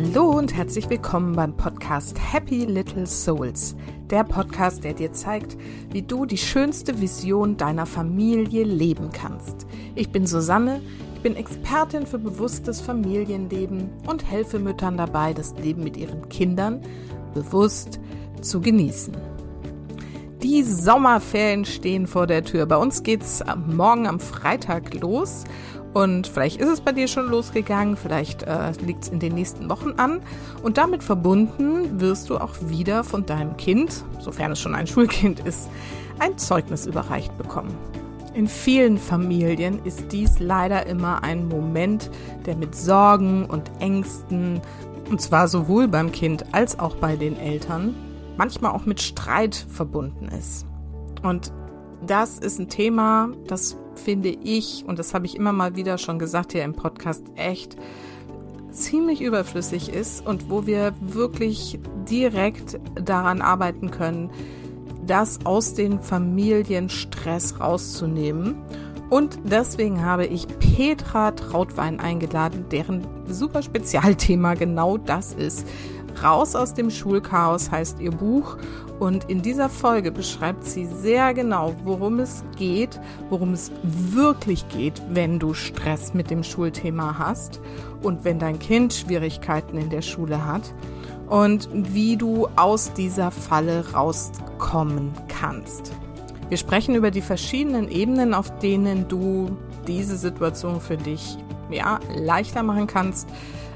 Hallo und herzlich willkommen beim Podcast Happy Little Souls. Der Podcast, der dir zeigt, wie du die schönste Vision deiner Familie leben kannst. Ich bin Susanne, ich bin Expertin für bewusstes Familienleben und helfe Müttern dabei, das Leben mit ihren Kindern bewusst zu genießen. Die Sommerferien stehen vor der Tür. Bei uns geht's morgen am Freitag los und vielleicht ist es bei dir schon losgegangen, vielleicht äh, liegt es in den nächsten Wochen an. Und damit verbunden wirst du auch wieder von deinem Kind, sofern es schon ein Schulkind ist, ein Zeugnis überreicht bekommen. In vielen Familien ist dies leider immer ein Moment, der mit Sorgen und Ängsten, und zwar sowohl beim Kind als auch bei den Eltern, manchmal auch mit Streit verbunden ist. Und das ist ein Thema, das finde ich, und das habe ich immer mal wieder schon gesagt hier im Podcast, echt ziemlich überflüssig ist und wo wir wirklich direkt daran arbeiten können, das aus den Familienstress rauszunehmen. Und deswegen habe ich Petra Trautwein eingeladen, deren super Spezialthema genau das ist. Raus aus dem Schulchaos heißt ihr Buch und in dieser Folge beschreibt sie sehr genau, worum es geht, worum es wirklich geht, wenn du Stress mit dem Schulthema hast und wenn dein Kind Schwierigkeiten in der Schule hat und wie du aus dieser Falle rauskommen kannst. Wir sprechen über die verschiedenen Ebenen, auf denen du diese Situation für dich ja, leichter machen kannst.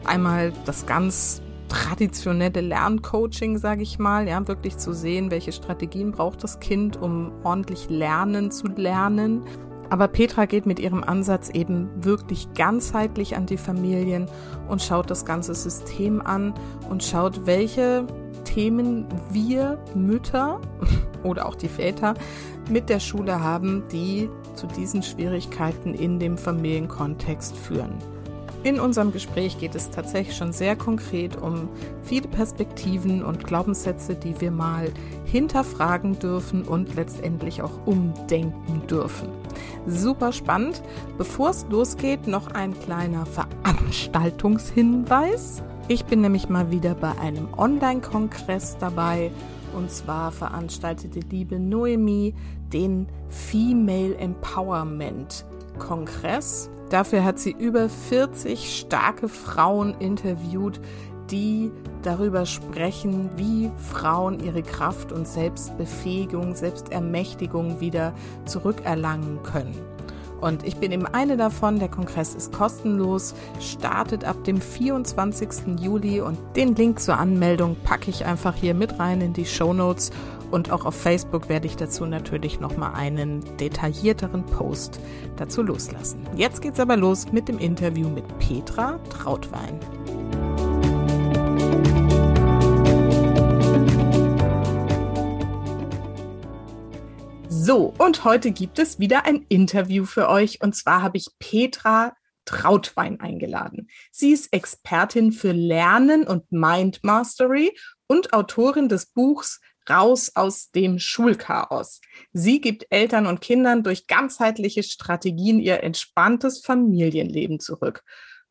Einmal das ganz traditionelle Lerncoaching, sage ich mal, ja, wirklich zu sehen, welche Strategien braucht das Kind, um ordentlich lernen zu lernen. Aber Petra geht mit ihrem Ansatz eben wirklich ganzheitlich an die Familien und schaut das ganze System an und schaut, welche Themen wir Mütter oder auch die Väter mit der Schule haben, die zu diesen Schwierigkeiten in dem Familienkontext führen. In unserem Gespräch geht es tatsächlich schon sehr konkret um viele Perspektiven und Glaubenssätze, die wir mal hinterfragen dürfen und letztendlich auch umdenken dürfen. Super spannend. Bevor es losgeht, noch ein kleiner Veranstaltungshinweis. Ich bin nämlich mal wieder bei einem Online-Kongress dabei. Und zwar veranstaltete liebe Noemi den Female Empowerment Kongress. Dafür hat sie über 40 starke Frauen interviewt, die darüber sprechen, wie Frauen ihre Kraft und Selbstbefähigung, Selbstermächtigung wieder zurückerlangen können. Und ich bin eben eine davon. Der Kongress ist kostenlos, startet ab dem 24. Juli und den Link zur Anmeldung packe ich einfach hier mit rein in die Show Notes und auch auf Facebook werde ich dazu natürlich nochmal einen detaillierteren Post dazu loslassen. Jetzt geht's aber los mit dem Interview mit Petra Trautwein. So, und heute gibt es wieder ein Interview für euch. Und zwar habe ich Petra Trautwein eingeladen. Sie ist Expertin für Lernen und Mind Mastery und Autorin des Buchs raus aus dem Schulchaos. Sie gibt Eltern und Kindern durch ganzheitliche Strategien ihr entspanntes Familienleben zurück.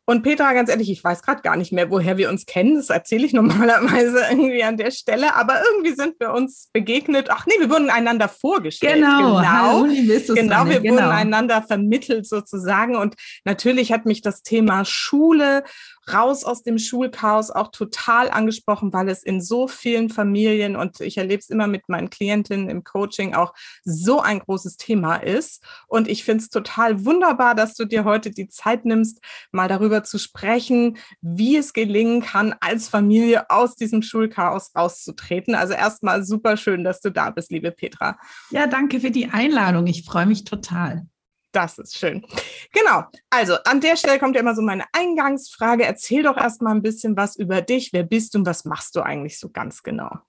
Und Petra, ganz ehrlich, ich weiß gerade gar nicht mehr, woher wir uns kennen. Das erzähle ich normalerweise irgendwie an der Stelle. Aber irgendwie sind wir uns begegnet. Ach nee, wir wurden einander vorgestellt. Genau, genau. Hallo, genau wir genau. wurden einander vermittelt sozusagen. Und natürlich hat mich das Thema Schule raus aus dem Schulchaos auch total angesprochen, weil es in so vielen Familien und ich erlebe es immer mit meinen Klientinnen im Coaching auch so ein großes Thema ist. Und ich finde es total wunderbar, dass du dir heute die Zeit nimmst, mal darüber zu sprechen, wie es gelingen kann, als Familie aus diesem Schulchaos rauszutreten. Also erstmal super schön, dass du da bist, liebe Petra. Ja, danke für die Einladung. Ich freue mich total. Das ist schön. Genau. Also an der Stelle kommt ja immer so meine Eingangsfrage. Erzähl doch erst mal ein bisschen was über dich. Wer bist du und was machst du eigentlich so ganz genau?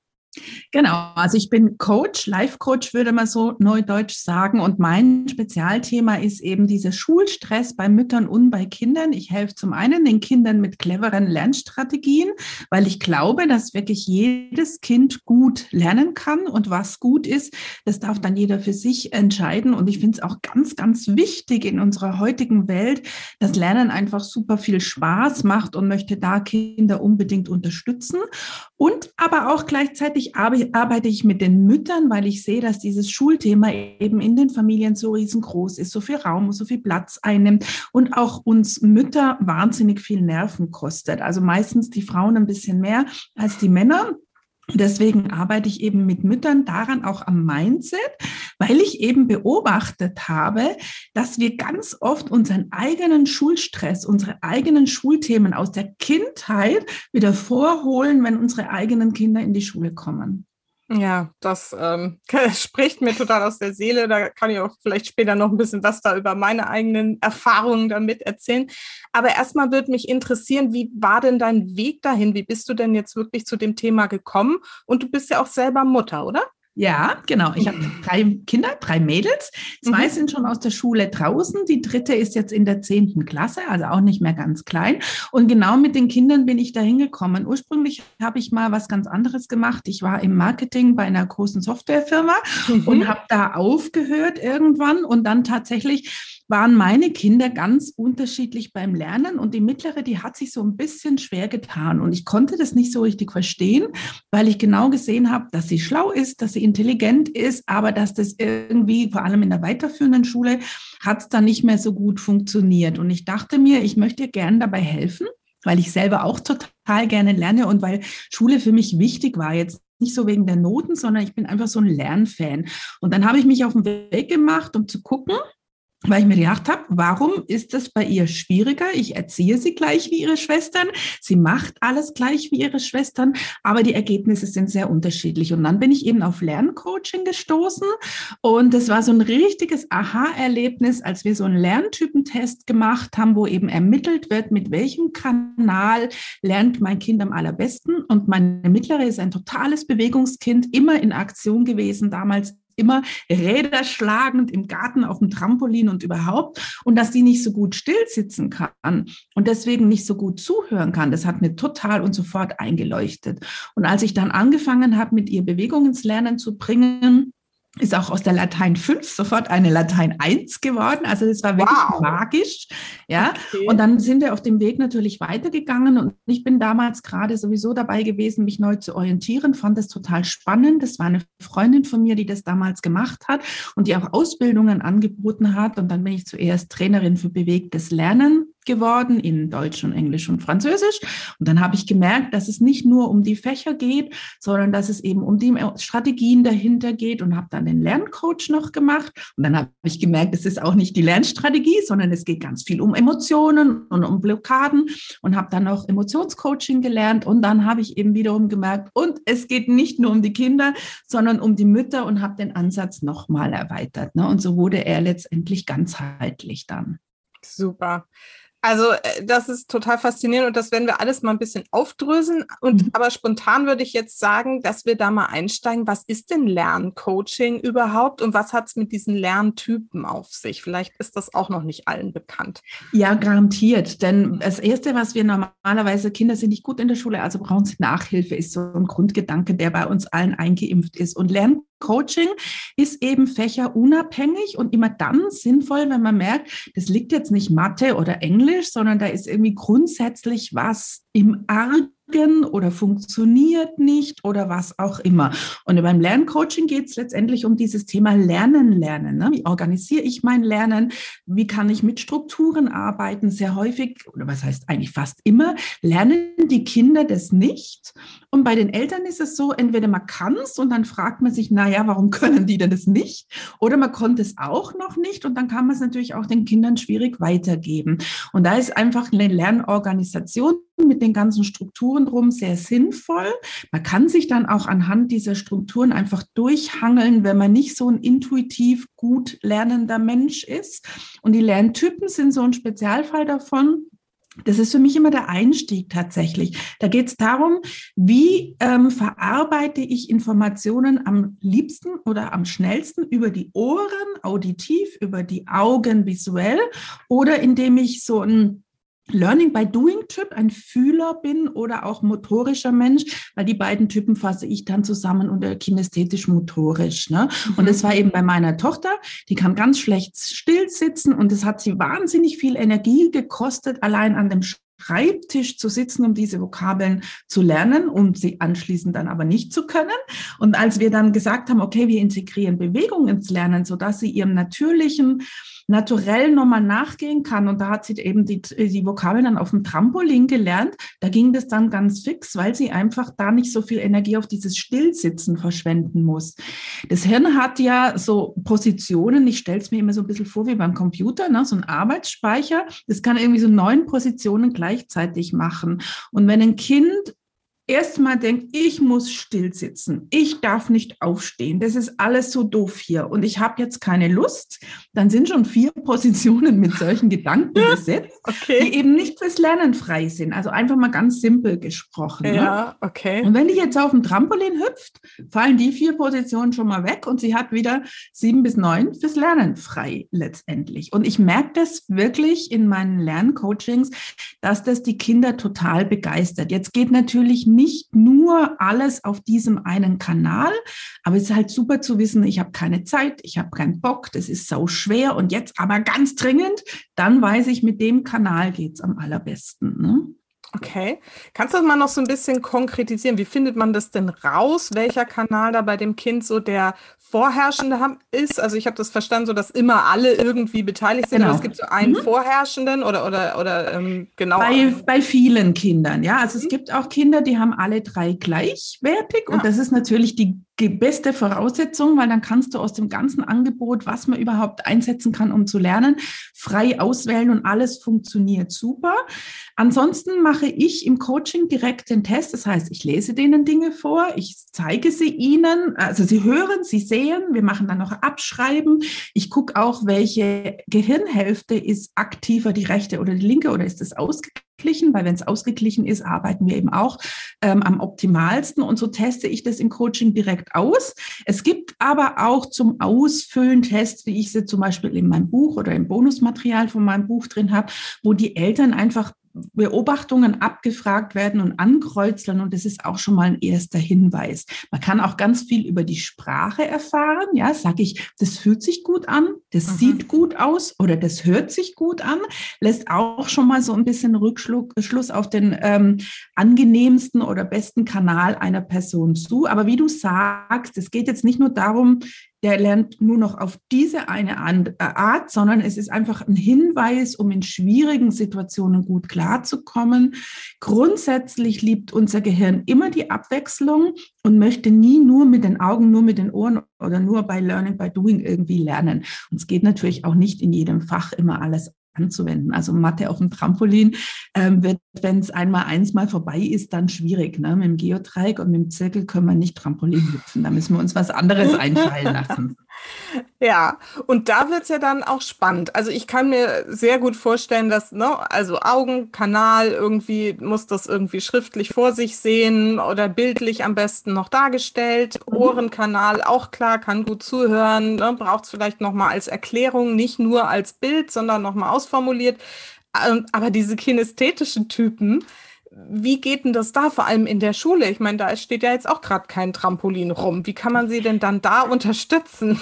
Genau, also ich bin Coach, Life-Coach würde man so neudeutsch sagen. Und mein Spezialthema ist eben dieser Schulstress bei Müttern und bei Kindern. Ich helfe zum einen den Kindern mit cleveren Lernstrategien, weil ich glaube, dass wirklich jedes Kind gut lernen kann. Und was gut ist, das darf dann jeder für sich entscheiden. Und ich finde es auch ganz, ganz wichtig in unserer heutigen Welt, dass Lernen einfach super viel Spaß macht und möchte da Kinder unbedingt unterstützen. Und aber auch gleichzeitig arbeite ich mit den Müttern, weil ich sehe, dass dieses Schulthema eben in den Familien so riesengroß ist, so viel Raum, so viel Platz einnimmt und auch uns Mütter wahnsinnig viel Nerven kostet. Also meistens die Frauen ein bisschen mehr als die Männer. Deswegen arbeite ich eben mit Müttern daran auch am Mindset, weil ich eben beobachtet habe, dass wir ganz oft unseren eigenen Schulstress, unsere eigenen Schulthemen aus der Kindheit wieder vorholen, wenn unsere eigenen Kinder in die Schule kommen. Ja, das ähm, spricht mir total aus der Seele. Da kann ich auch vielleicht später noch ein bisschen was da über meine eigenen Erfahrungen damit erzählen. Aber erstmal würde mich interessieren, wie war denn dein Weg dahin? Wie bist du denn jetzt wirklich zu dem Thema gekommen? Und du bist ja auch selber Mutter, oder? Ja, genau. Ich habe drei Kinder, drei Mädels. Zwei mhm. sind schon aus der Schule draußen. Die dritte ist jetzt in der zehnten Klasse, also auch nicht mehr ganz klein. Und genau mit den Kindern bin ich da hingekommen. Ursprünglich habe ich mal was ganz anderes gemacht. Ich war im Marketing bei einer großen Softwarefirma mhm. und habe da aufgehört irgendwann und dann tatsächlich waren meine Kinder ganz unterschiedlich beim Lernen und die mittlere, die hat sich so ein bisschen schwer getan und ich konnte das nicht so richtig verstehen, weil ich genau gesehen habe, dass sie schlau ist, dass sie intelligent ist, aber dass das irgendwie vor allem in der weiterführenden Schule hat es dann nicht mehr so gut funktioniert und ich dachte mir, ich möchte ihr gerne dabei helfen weil ich selber auch total gerne lerne und weil Schule für mich wichtig war. Jetzt nicht so wegen der Noten, sondern ich bin einfach so ein Lernfan. Und dann habe ich mich auf den Weg gemacht, um zu gucken, weil ich mir gedacht habe, warum ist das bei ihr schwieriger? Ich erziehe sie gleich wie ihre Schwestern, sie macht alles gleich wie ihre Schwestern, aber die Ergebnisse sind sehr unterschiedlich. Und dann bin ich eben auf Lerncoaching gestoßen und das war so ein richtiges Aha-Erlebnis, als wir so einen Lerntypentest gemacht haben, wo eben ermittelt wird, mit welchem Kanal lernt mein Kind am allerbesten. Und meine mittlere ist ein totales Bewegungskind, immer in Aktion gewesen, damals immer Räder schlagend im Garten auf dem Trampolin und überhaupt und dass die nicht so gut still sitzen kann und deswegen nicht so gut zuhören kann. Das hat mir total und sofort eingeleuchtet. Und als ich dann angefangen habe, mit ihr Bewegung ins Lernen zu bringen, ist auch aus der Latein 5 sofort eine Latein 1 geworden. Also das war wirklich wow. magisch. Ja. Okay. Und dann sind wir auf dem Weg natürlich weitergegangen und ich bin damals gerade sowieso dabei gewesen, mich neu zu orientieren, fand das total spannend. Das war eine Freundin von mir, die das damals gemacht hat und die auch Ausbildungen angeboten hat. Und dann bin ich zuerst Trainerin für bewegtes Lernen geworden in Deutsch und Englisch und Französisch. Und dann habe ich gemerkt, dass es nicht nur um die Fächer geht, sondern dass es eben um die Strategien dahinter geht und habe dann den Lerncoach noch gemacht. Und dann habe ich gemerkt, es ist auch nicht die Lernstrategie, sondern es geht ganz viel um Emotionen und um Blockaden und habe dann noch Emotionscoaching gelernt. Und dann habe ich eben wiederum gemerkt, und es geht nicht nur um die Kinder, sondern um die Mütter und habe den Ansatz nochmal erweitert. Ne? Und so wurde er letztendlich ganzheitlich dann. Super. Also äh, das ist total faszinierend und das werden wir alles mal ein bisschen aufdröseln. Und mhm. aber spontan würde ich jetzt sagen, dass wir da mal einsteigen. Was ist denn Lerncoaching überhaupt und was hat es mit diesen Lerntypen auf sich? Vielleicht ist das auch noch nicht allen bekannt. Ja, garantiert. Denn das Erste, was wir normalerweise, Kinder sind nicht gut in der Schule, also brauchen sie Nachhilfe, ist so ein Grundgedanke, der bei uns allen eingeimpft ist. Und Lern Coaching ist eben fächerunabhängig und immer dann sinnvoll, wenn man merkt, das liegt jetzt nicht Mathe oder Englisch, sondern da ist irgendwie grundsätzlich was im Argen oder funktioniert nicht oder was auch immer. Und beim Lerncoaching geht es letztendlich um dieses Thema Lernen, Lernen. Ne? Wie organisiere ich mein Lernen? Wie kann ich mit Strukturen arbeiten? Sehr häufig, oder was heißt eigentlich fast immer, lernen die Kinder das nicht. Und bei den Eltern ist es so, entweder man kann es und dann fragt man sich, naja, warum können die denn das nicht? Oder man konnte es auch noch nicht und dann kann man es natürlich auch den Kindern schwierig weitergeben. Und da ist einfach eine Lernorganisation mit den ganzen Strukturen drum sehr sinnvoll. Man kann sich dann auch anhand dieser Strukturen einfach durchhangeln, wenn man nicht so ein intuitiv gut lernender Mensch ist. Und die Lerntypen sind so ein Spezialfall davon. Das ist für mich immer der Einstieg tatsächlich. Da geht es darum, wie ähm, verarbeite ich Informationen am liebsten oder am schnellsten über die Ohren, auditiv, über die Augen, visuell oder indem ich so ein Learning by Doing Typ, ein Fühler bin oder auch motorischer Mensch, weil die beiden Typen fasse ich dann zusammen unter kinästhetisch-motorisch. Ne? Mhm. Und das war eben bei meiner Tochter, die kann ganz schlecht still sitzen und es hat sie wahnsinnig viel Energie gekostet, allein an dem Schreibtisch zu sitzen, um diese Vokabeln zu lernen, um sie anschließend dann aber nicht zu können. Und als wir dann gesagt haben, okay, wir integrieren Bewegung ins Lernen, sodass sie ihrem natürlichen naturell nochmal nachgehen kann. Und da hat sie eben die, die Vokabeln dann auf dem Trampolin gelernt. Da ging das dann ganz fix, weil sie einfach da nicht so viel Energie auf dieses Stillsitzen verschwenden muss. Das Hirn hat ja so Positionen, ich stelle es mir immer so ein bisschen vor wie beim Computer, ne? so ein Arbeitsspeicher. Das kann irgendwie so neun Positionen gleichzeitig machen. Und wenn ein Kind erstmal denkt, ich muss still sitzen, ich darf nicht aufstehen, das ist alles so doof hier und ich habe jetzt keine Lust, dann sind schon vier Positionen mit solchen Gedanken besetzt, okay. die eben nicht fürs Lernen frei sind. Also einfach mal ganz simpel gesprochen. Ja, ne? okay. Und wenn die jetzt auf dem Trampolin hüpft, fallen die vier Positionen schon mal weg und sie hat wieder sieben bis neun fürs Lernen frei letztendlich. Und ich merke das wirklich in meinen Lerncoachings, dass das die Kinder total begeistert. Jetzt geht natürlich nicht nur alles auf diesem einen Kanal, aber es ist halt super zu wissen, ich habe keine Zeit, ich habe keinen Bock, das ist so schwer und jetzt aber ganz dringend, dann weiß ich, mit dem Kanal geht es am allerbesten. Ne? Okay. Kannst du das mal noch so ein bisschen konkretisieren? Wie findet man das denn raus, welcher Kanal da bei dem Kind so der vorherrschende ist? Also ich habe das verstanden, so dass immer alle irgendwie beteiligt sind, genau. aber es gibt so einen mhm. vorherrschenden oder oder oder ähm, genau. Bei, bei vielen Kindern, ja. Also mhm. es gibt auch Kinder, die haben alle drei gleichwertig ja. und das ist natürlich die die beste Voraussetzung, weil dann kannst du aus dem ganzen Angebot, was man überhaupt einsetzen kann, um zu lernen, frei auswählen und alles funktioniert super. Ansonsten mache ich im Coaching direkt den Test. Das heißt, ich lese denen Dinge vor, ich zeige sie ihnen, also sie hören, sie sehen, wir machen dann noch Abschreiben. Ich gucke auch, welche Gehirnhälfte ist aktiver, die rechte oder die linke oder ist das ausgeglichen ausgeglichen, weil wenn es ausgeglichen ist, arbeiten wir eben auch ähm, am optimalsten. Und so teste ich das im Coaching direkt aus. Es gibt aber auch zum Ausfüllen Tests, wie ich sie zum Beispiel in meinem Buch oder im Bonusmaterial von meinem Buch drin habe, wo die Eltern einfach Beobachtungen abgefragt werden und ankreuzeln und das ist auch schon mal ein erster Hinweis. Man kann auch ganz viel über die Sprache erfahren. Ja, sage ich, das fühlt sich gut an, das mhm. sieht gut aus oder das hört sich gut an, lässt auch schon mal so ein bisschen Rückschluss auf den ähm, angenehmsten oder besten Kanal einer Person zu. Aber wie du sagst, es geht jetzt nicht nur darum, der lernt nur noch auf diese eine äh, Art, sondern es ist einfach ein Hinweis, um in schwierigen Situationen gut klarzukommen. Grundsätzlich liebt unser Gehirn immer die Abwechslung und möchte nie nur mit den Augen, nur mit den Ohren oder nur bei Learning by Doing irgendwie lernen. Und es geht natürlich auch nicht in jedem Fach immer alles anzuwenden. Also Mathe auf dem Trampolin ähm, wird, wenn es einmal eins mal vorbei ist, dann schwierig. Ne? Mit dem Geodreieck und mit dem Zirkel können wir nicht Trampolin hüpfen. Da müssen wir uns was anderes einfallen lassen. Ja, und da wird es ja dann auch spannend. Also ich kann mir sehr gut vorstellen, dass, ne, also Augenkanal irgendwie muss das irgendwie schriftlich vor sich sehen oder bildlich am besten noch dargestellt. Mhm. Ohrenkanal auch klar, kann gut zuhören, ne, braucht es vielleicht nochmal als Erklärung, nicht nur als Bild, sondern nochmal ausformuliert. Ähm, aber diese kinästhetischen Typen, wie geht denn das da, vor allem in der Schule? Ich meine, da steht ja jetzt auch gerade kein Trampolin rum. Wie kann man sie denn dann da unterstützen?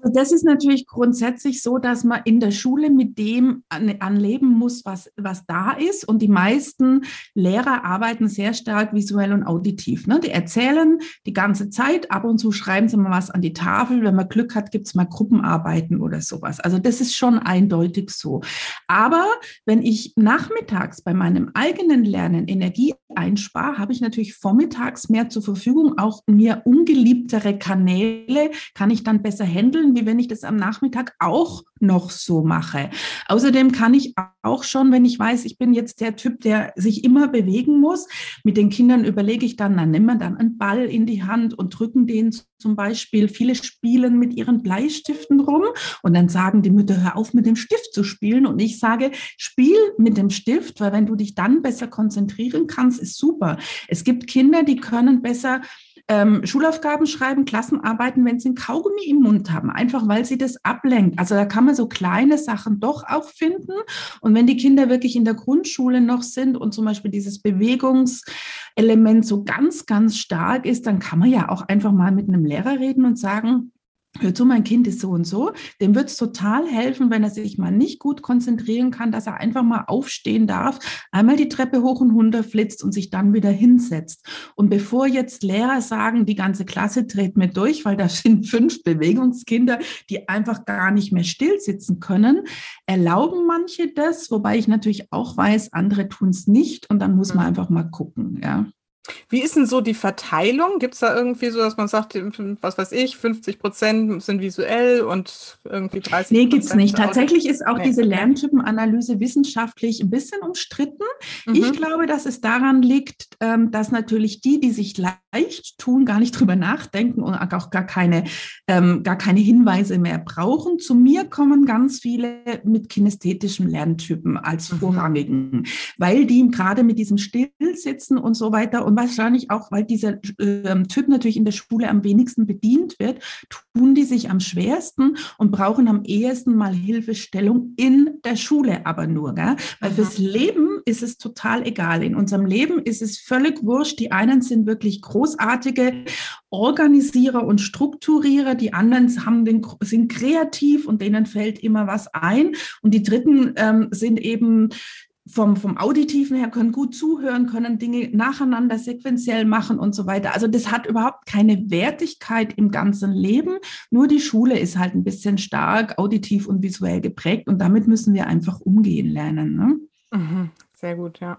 Also das ist natürlich grundsätzlich so, dass man in der Schule mit dem anleben muss, was, was da ist. Und die meisten Lehrer arbeiten sehr stark visuell und auditiv. Ne? Die erzählen die ganze Zeit, ab und zu schreiben sie mal was an die Tafel. Wenn man Glück hat, gibt es mal Gruppenarbeiten oder sowas. Also das ist schon eindeutig so. Aber wenn ich nachmittags bei meinem eigenen Lernen Energie einspare, habe ich natürlich vormittags mehr zur Verfügung. Auch mir ungeliebtere Kanäle kann ich dann besser handeln handeln, wie wenn ich das am Nachmittag auch noch so mache. Außerdem kann ich auch schon, wenn ich weiß, ich bin jetzt der Typ, der sich immer bewegen muss, mit den Kindern überlege ich dann, dann nehmen wir dann einen Ball in die Hand und drücken den zum Beispiel. Viele spielen mit ihren Bleistiften rum und dann sagen die Mütter, hör auf mit dem Stift zu spielen. Und ich sage, spiel mit dem Stift, weil wenn du dich dann besser konzentrieren kannst, ist super. Es gibt Kinder, die können besser ähm, Schulaufgaben schreiben, Klassenarbeiten, wenn sie ein Kaugummi im Mund haben, einfach weil sie das ablenkt. Also da kann man so kleine Sachen doch auch finden. Und wenn die Kinder wirklich in der Grundschule noch sind und zum Beispiel dieses Bewegungselement so ganz, ganz stark ist, dann kann man ja auch einfach mal mit einem Lehrer reden und sagen, hör zu, mein Kind ist so und so, dem wird es total helfen, wenn er sich mal nicht gut konzentrieren kann, dass er einfach mal aufstehen darf, einmal die Treppe hoch und runter flitzt und sich dann wieder hinsetzt. Und bevor jetzt Lehrer sagen, die ganze Klasse dreht mir durch, weil da sind fünf Bewegungskinder, die einfach gar nicht mehr still sitzen können, erlauben manche das, wobei ich natürlich auch weiß, andere tun es nicht und dann muss man mhm. einfach mal gucken, ja. Wie ist denn so die Verteilung? Gibt es da irgendwie so, dass man sagt, was weiß ich, 50 Prozent sind visuell und irgendwie 30% Nee, gibt es nicht. Tatsächlich ist auch nee. diese Lerntypenanalyse wissenschaftlich ein bisschen umstritten. Mhm. Ich glaube, dass es daran liegt, ähm, dass natürlich die, die sich leicht tun, gar nicht drüber nachdenken und auch gar keine, ähm, gar keine Hinweise mehr brauchen. Zu mir kommen ganz viele mit kinästhetischen Lerntypen als mhm. vorrangigen, mhm. weil die gerade mit diesem Stillsitzen und so weiter und und wahrscheinlich auch, weil dieser äh, Typ natürlich in der Schule am wenigsten bedient wird, tun die sich am schwersten und brauchen am ehesten mal Hilfestellung in der Schule aber nur. Gell? Weil mhm. fürs Leben ist es total egal. In unserem Leben ist es völlig wurscht. Die einen sind wirklich großartige Organisierer und Strukturierer, die anderen haben den, sind kreativ und denen fällt immer was ein. Und die Dritten ähm, sind eben vom, vom Auditiven her können gut zuhören, können Dinge nacheinander sequenziell machen und so weiter. Also das hat überhaupt keine Wertigkeit im ganzen Leben. Nur die Schule ist halt ein bisschen stark auditiv und visuell geprägt und damit müssen wir einfach umgehen lernen. Ne? Mhm. Sehr gut, ja.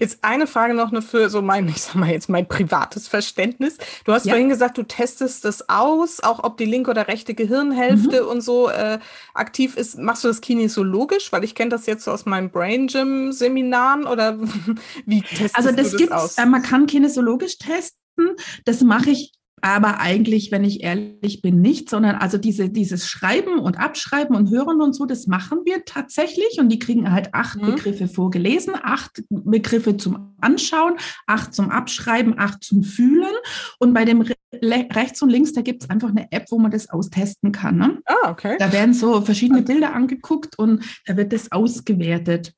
Jetzt eine Frage noch nur für so mein, ich sag mal jetzt mein privates Verständnis. Du hast ja. vorhin gesagt, du testest das aus, auch ob die linke oder rechte Gehirnhälfte mhm. und so äh, aktiv ist. Machst du das kinesiologisch? Weil ich kenne das jetzt so aus meinen Brain Gym Seminaren oder wie testest also das du das aus? Äh, man kann kinesiologisch testen. Das mache ich aber eigentlich, wenn ich ehrlich bin, nicht, sondern also diese, dieses Schreiben und Abschreiben und Hören und so, das machen wir tatsächlich und die kriegen halt acht mhm. Begriffe vorgelesen, acht Begriffe zum Anschauen, acht zum Abschreiben, acht zum Fühlen und bei dem rechts und links, da gibt es einfach eine App, wo man das austesten kann. Ne? Ah, okay. Da werden so verschiedene Bilder angeguckt und da wird das ausgewertet.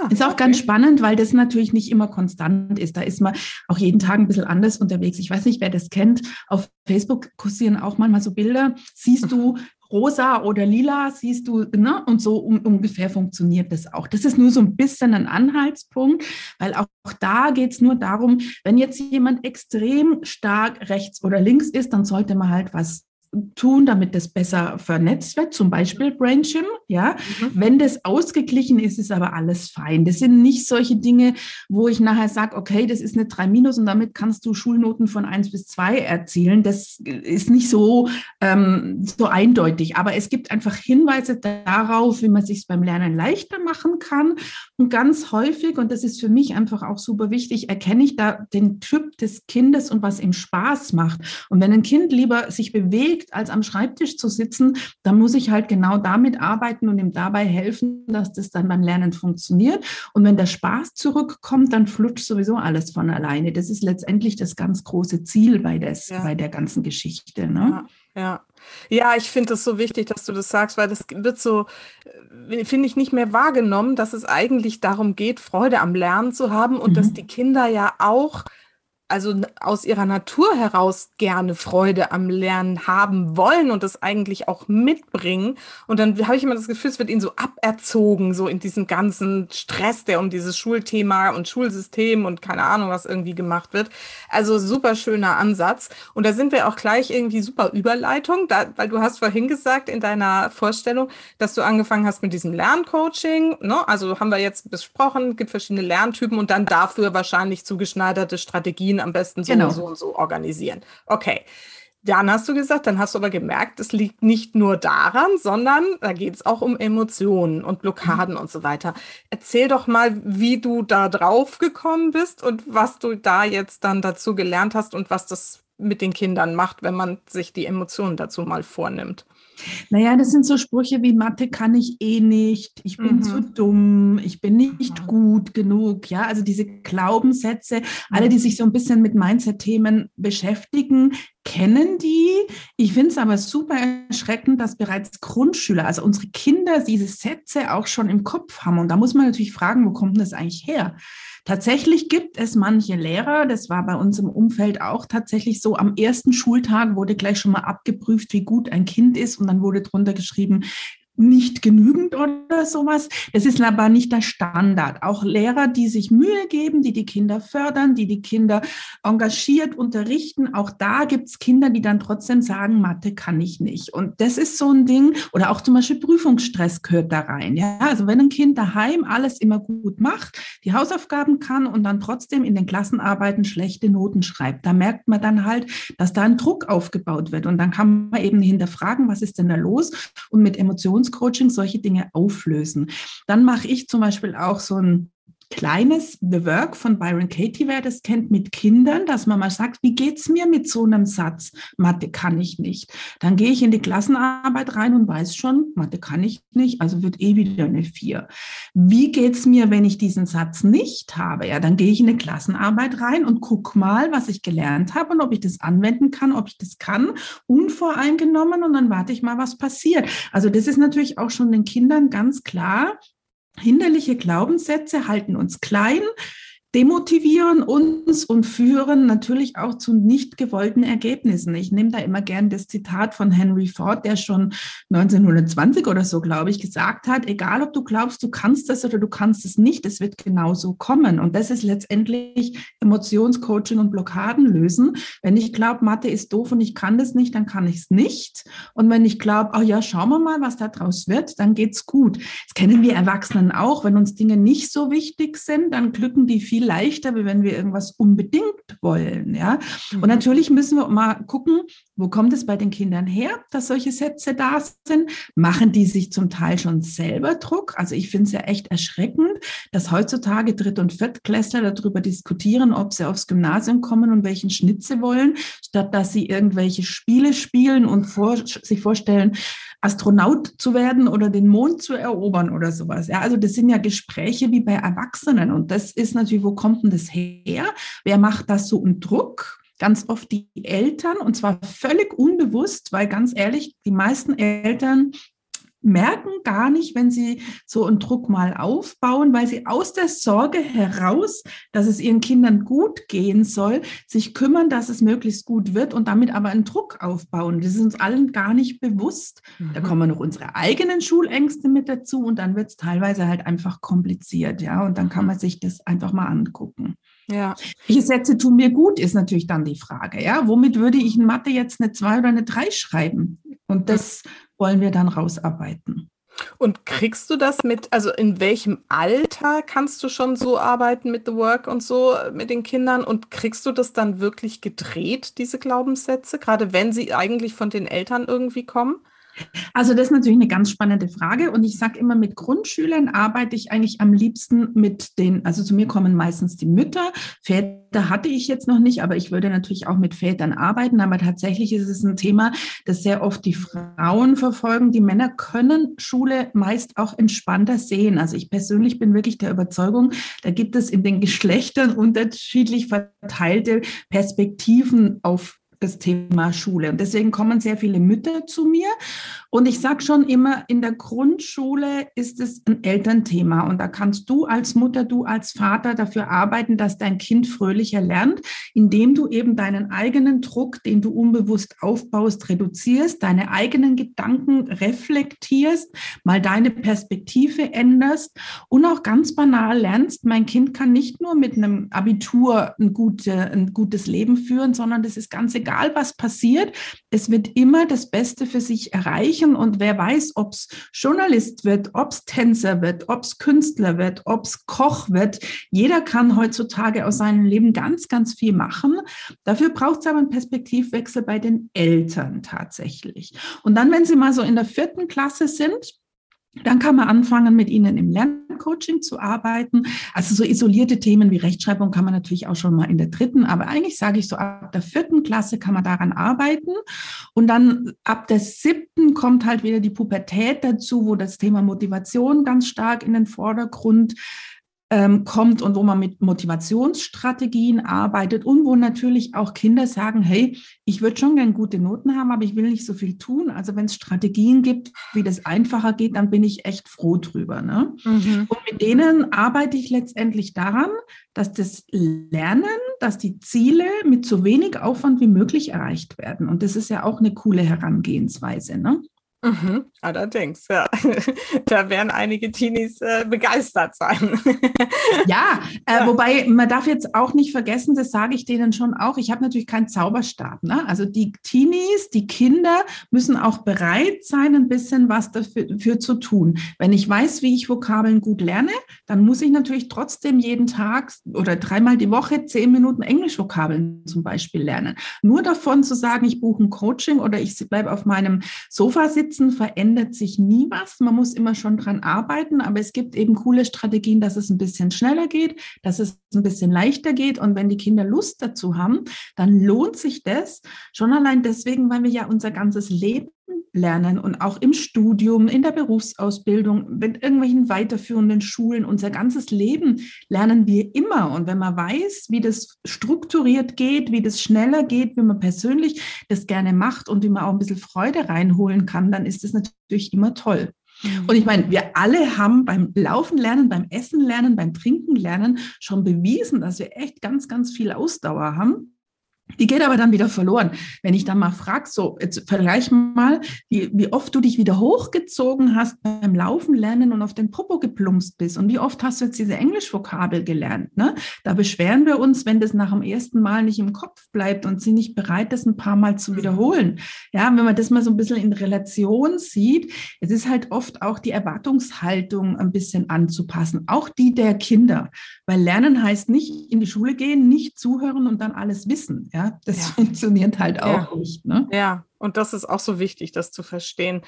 Ah, ist auch okay. ganz spannend, weil das natürlich nicht immer konstant ist. Da ist man auch jeden Tag ein bisschen anders unterwegs. Ich weiß nicht, wer das kennt. Auf Facebook kursieren auch manchmal so Bilder. Siehst du rosa oder lila, siehst du, ne? Und so um, ungefähr funktioniert das auch. Das ist nur so ein bisschen ein Anhaltspunkt, weil auch da geht es nur darum, wenn jetzt jemand extrem stark rechts oder links ist, dann sollte man halt was tun, damit das besser vernetzt wird, zum Beispiel BrainGym, ja. Mhm. Wenn das ausgeglichen ist, ist aber alles fein. Das sind nicht solche Dinge, wo ich nachher sage, okay, das ist eine 3 minus und damit kannst du Schulnoten von 1 bis 2 erzielen. Das ist nicht so, ähm, so eindeutig. Aber es gibt einfach Hinweise darauf, wie man sich beim Lernen leichter machen kann. Und ganz häufig, und das ist für mich einfach auch super wichtig, erkenne ich da den Typ des Kindes und was ihm Spaß macht. Und wenn ein Kind lieber sich bewegt, bewegt, als am Schreibtisch zu sitzen, dann muss ich halt genau damit arbeiten und ihm dabei helfen, dass das dann beim Lernen funktioniert. Und wenn der Spaß zurückkommt, dann flutscht sowieso alles von alleine. Das ist letztendlich das ganz große Ziel bei, des, ja. bei der ganzen Geschichte. Ne? Ja, ja. Ja, ich finde es so wichtig, dass du das sagst, weil das wird so, äh, finde ich, nicht mehr wahrgenommen, dass es eigentlich darum geht, Freude am Lernen zu haben und mhm. dass die Kinder ja auch also aus ihrer Natur heraus gerne Freude am Lernen haben wollen und das eigentlich auch mitbringen. Und dann habe ich immer das Gefühl, es wird ihnen so aberzogen, so in diesem ganzen Stress, der um dieses Schulthema und Schulsystem und keine Ahnung, was irgendwie gemacht wird. Also super schöner Ansatz. Und da sind wir auch gleich irgendwie super Überleitung, da, weil du hast vorhin gesagt in deiner Vorstellung, dass du angefangen hast mit diesem Lerncoaching. Ne? Also haben wir jetzt besprochen, gibt verschiedene Lerntypen und dann dafür wahrscheinlich zugeschneiderte Strategien am besten so genau. und so und so organisieren. Okay. Dann hast du gesagt, dann hast du aber gemerkt, es liegt nicht nur daran, sondern da geht es auch um Emotionen und Blockaden mhm. und so weiter. Erzähl doch mal, wie du da drauf gekommen bist und was du da jetzt dann dazu gelernt hast und was das mit den Kindern macht, wenn man sich die Emotionen dazu mal vornimmt. Naja, das sind so Sprüche wie Mathe kann ich eh nicht, ich bin mhm. zu dumm, ich bin nicht gut genug. Ja, also diese Glaubenssätze, alle, die sich so ein bisschen mit Mindset-Themen beschäftigen, kennen die. Ich finde es aber super erschreckend, dass bereits Grundschüler, also unsere Kinder, diese Sätze auch schon im Kopf haben. Und da muss man natürlich fragen, wo kommt das eigentlich her? Tatsächlich gibt es manche Lehrer, das war bei uns im Umfeld auch tatsächlich so, am ersten Schultag wurde gleich schon mal abgeprüft, wie gut ein Kind ist und dann wurde drunter geschrieben, nicht genügend oder sowas. Das ist aber nicht der Standard. Auch Lehrer, die sich Mühe geben, die die Kinder fördern, die die Kinder engagiert unterrichten, auch da gibt es Kinder, die dann trotzdem sagen, Mathe kann ich nicht. Und das ist so ein Ding, oder auch zum Beispiel Prüfungsstress gehört da rein. Ja, also wenn ein Kind daheim alles immer gut macht, die Hausaufgaben kann und dann trotzdem in den Klassenarbeiten schlechte Noten schreibt, da merkt man dann halt, dass da ein Druck aufgebaut wird. Und dann kann man eben hinterfragen, was ist denn da los? Und mit Emotions Coaching solche Dinge auflösen. Dann mache ich zum Beispiel auch so ein kleines The Work von Byron Katie, wer das kennt, mit Kindern, dass man mal sagt, wie geht's mir mit so einem Satz? Mathe kann ich nicht. Dann gehe ich in die Klassenarbeit rein und weiß schon, Mathe kann ich nicht, also wird eh wieder eine vier. Wie geht's mir, wenn ich diesen Satz nicht habe? Ja, dann gehe ich in die Klassenarbeit rein und guck mal, was ich gelernt habe und ob ich das anwenden kann, ob ich das kann, unvoreingenommen und dann warte ich mal, was passiert. Also das ist natürlich auch schon den Kindern ganz klar, Hinderliche Glaubenssätze halten uns klein, demotivieren uns und führen natürlich auch zu nicht gewollten Ergebnissen. Ich nehme da immer gern das Zitat von Henry Ford, der schon 1920 oder so, glaube ich, gesagt hat, egal ob du glaubst, du kannst das oder du kannst es nicht, es wird genauso kommen. Und das ist letztendlich Emotionscoaching und Blockaden lösen. Wenn ich glaube, Mathe ist doof und ich kann das nicht, dann kann ich es nicht. Und wenn ich glaube, oh ja, schauen wir mal, was da draus wird, dann geht's gut. Das kennen wir Erwachsenen auch. Wenn uns Dinge nicht so wichtig sind, dann glücken die viel viel leichter, wie wenn wir irgendwas unbedingt wollen. Ja? Und mhm. natürlich müssen wir mal gucken, wo kommt es bei den Kindern her, dass solche Sätze da sind? Machen die sich zum Teil schon selber Druck? Also ich finde es ja echt erschreckend, dass heutzutage Dritt- und Viertklässler darüber diskutieren, ob sie aufs Gymnasium kommen und welchen Schnitt sie wollen, statt dass sie irgendwelche Spiele spielen und vor, sich vorstellen, Astronaut zu werden oder den Mond zu erobern oder sowas. Ja, also das sind ja Gespräche wie bei Erwachsenen und das ist natürlich, wo kommt denn das her? Wer macht das so einen Druck? Ganz oft die Eltern und zwar völlig unbewusst, weil ganz ehrlich, die meisten Eltern merken gar nicht, wenn sie so einen Druck mal aufbauen, weil sie aus der Sorge heraus, dass es ihren Kindern gut gehen soll, sich kümmern, dass es möglichst gut wird und damit aber einen Druck aufbauen. Das ist uns allen gar nicht bewusst. Mhm. Da kommen noch unsere eigenen Schulängste mit dazu und dann wird es teilweise halt einfach kompliziert, ja. Und dann kann mhm. man sich das einfach mal angucken. Ja. Welche Sätze tun mir gut, ist natürlich dann die Frage, ja. Womit würde ich in Mathe jetzt eine 2 oder eine 3 schreiben? Und das wollen wir dann rausarbeiten. Und kriegst du das mit, also in welchem Alter kannst du schon so arbeiten mit The Work und so mit den Kindern und kriegst du das dann wirklich gedreht, diese Glaubenssätze, gerade wenn sie eigentlich von den Eltern irgendwie kommen? Also das ist natürlich eine ganz spannende Frage und ich sage immer, mit Grundschülern arbeite ich eigentlich am liebsten mit den, also zu mir kommen meistens die Mütter, Väter hatte ich jetzt noch nicht, aber ich würde natürlich auch mit Vätern arbeiten, aber tatsächlich ist es ein Thema, das sehr oft die Frauen verfolgen. Die Männer können Schule meist auch entspannter sehen. Also ich persönlich bin wirklich der Überzeugung, da gibt es in den Geschlechtern unterschiedlich verteilte Perspektiven auf das Thema Schule. Und deswegen kommen sehr viele Mütter zu mir. Und ich sage schon immer, in der Grundschule ist es ein Elternthema. Und da kannst du als Mutter, du als Vater dafür arbeiten, dass dein Kind fröhlicher lernt, indem du eben deinen eigenen Druck, den du unbewusst aufbaust, reduzierst, deine eigenen Gedanken reflektierst, mal deine Perspektive änderst und auch ganz banal lernst, mein Kind kann nicht nur mit einem Abitur ein, gute, ein gutes Leben führen, sondern das ist ganz egal, egal was passiert, es wird immer das Beste für sich erreichen. Und wer weiß, ob es Journalist wird, ob es Tänzer wird, ob es Künstler wird, ob es Koch wird. Jeder kann heutzutage aus seinem Leben ganz, ganz viel machen. Dafür braucht es aber einen Perspektivwechsel bei den Eltern tatsächlich. Und dann, wenn Sie mal so in der vierten Klasse sind, dann kann man anfangen, mit ihnen im Lerncoaching zu arbeiten. Also so isolierte Themen wie Rechtschreibung kann man natürlich auch schon mal in der dritten, aber eigentlich sage ich so, ab der vierten Klasse kann man daran arbeiten. Und dann ab der siebten kommt halt wieder die Pubertät dazu, wo das Thema Motivation ganz stark in den Vordergrund ähm, kommt und wo man mit Motivationsstrategien arbeitet und wo natürlich auch Kinder sagen, hey, ich würde schon gern gute Noten haben, aber ich will nicht so viel tun. Also wenn es Strategien gibt, wie das einfacher geht, dann bin ich echt froh drüber. Ne? Mhm. Und mit denen arbeite ich letztendlich daran, dass das Lernen, dass die Ziele mit so wenig Aufwand wie möglich erreicht werden. Und das ist ja auch eine coole Herangehensweise. Ne? Mhm, allerdings, ja. Da werden einige Teenies äh, begeistert sein. ja, äh, wobei man darf jetzt auch nicht vergessen, das sage ich denen schon auch, ich habe natürlich keinen Zauberstab. Ne? Also die Teenies, die Kinder müssen auch bereit sein, ein bisschen was dafür, dafür zu tun. Wenn ich weiß, wie ich Vokabeln gut lerne, dann muss ich natürlich trotzdem jeden Tag oder dreimal die Woche zehn Minuten Englischvokabeln zum Beispiel lernen. Nur davon zu sagen, ich buche ein Coaching oder ich bleibe auf meinem Sofa sitzen, Sitzen verändert sich nie was. Man muss immer schon dran arbeiten, aber es gibt eben coole Strategien, dass es ein bisschen schneller geht, dass es ein bisschen leichter geht. Und wenn die Kinder Lust dazu haben, dann lohnt sich das schon allein deswegen, weil wir ja unser ganzes Leben lernen und auch im Studium, in der Berufsausbildung, mit irgendwelchen weiterführenden Schulen, unser ganzes Leben lernen wir immer. Und wenn man weiß, wie das strukturiert geht, wie das schneller geht, wie man persönlich das gerne macht und wie man auch ein bisschen Freude reinholen kann, dann ist das natürlich immer toll. Und ich meine, wir alle haben beim Laufen lernen, beim Essen lernen, beim Trinken lernen schon bewiesen, dass wir echt ganz, ganz viel Ausdauer haben. Die geht aber dann wieder verloren. Wenn ich dann mal frage, so, jetzt vergleich mal, wie, wie oft du dich wieder hochgezogen hast beim Laufen lernen und auf den Popo geplumpst bist und wie oft hast du jetzt diese Englischvokabel gelernt. Ne? Da beschweren wir uns, wenn das nach dem ersten Mal nicht im Kopf bleibt und sind nicht bereit, das ein paar Mal zu mhm. wiederholen. Ja, wenn man das mal so ein bisschen in Relation sieht, es ist halt oft auch die Erwartungshaltung ein bisschen anzupassen, auch die der Kinder. Weil Lernen heißt nicht in die Schule gehen, nicht zuhören und dann alles wissen. Ja? Ja, das ja. funktioniert halt auch ja. nicht. Ne? Ja, und das ist auch so wichtig, das zu verstehen.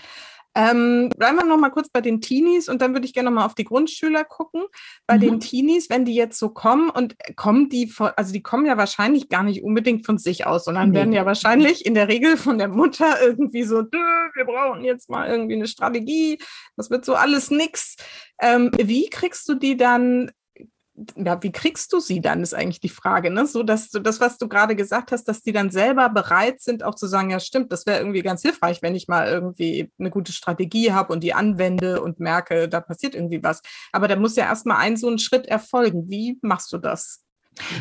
Ähm, bleiben wir noch mal kurz bei den Teenies und dann würde ich gerne noch mal auf die Grundschüler gucken. Bei mhm. den Teenies, wenn die jetzt so kommen und kommen die, von, also die kommen ja wahrscheinlich gar nicht unbedingt von sich aus, sondern nee. werden ja wahrscheinlich in der Regel von der Mutter irgendwie so, wir brauchen jetzt mal irgendwie eine Strategie, das wird so alles nix. Ähm, wie kriegst du die dann ja, wie kriegst du sie dann, ist eigentlich die Frage, ne? So, dass du das, was du gerade gesagt hast, dass die dann selber bereit sind, auch zu sagen, ja, stimmt, das wäre irgendwie ganz hilfreich, wenn ich mal irgendwie eine gute Strategie habe und die anwende und merke, da passiert irgendwie was. Aber da muss ja erstmal ein so ein Schritt erfolgen. Wie machst du das?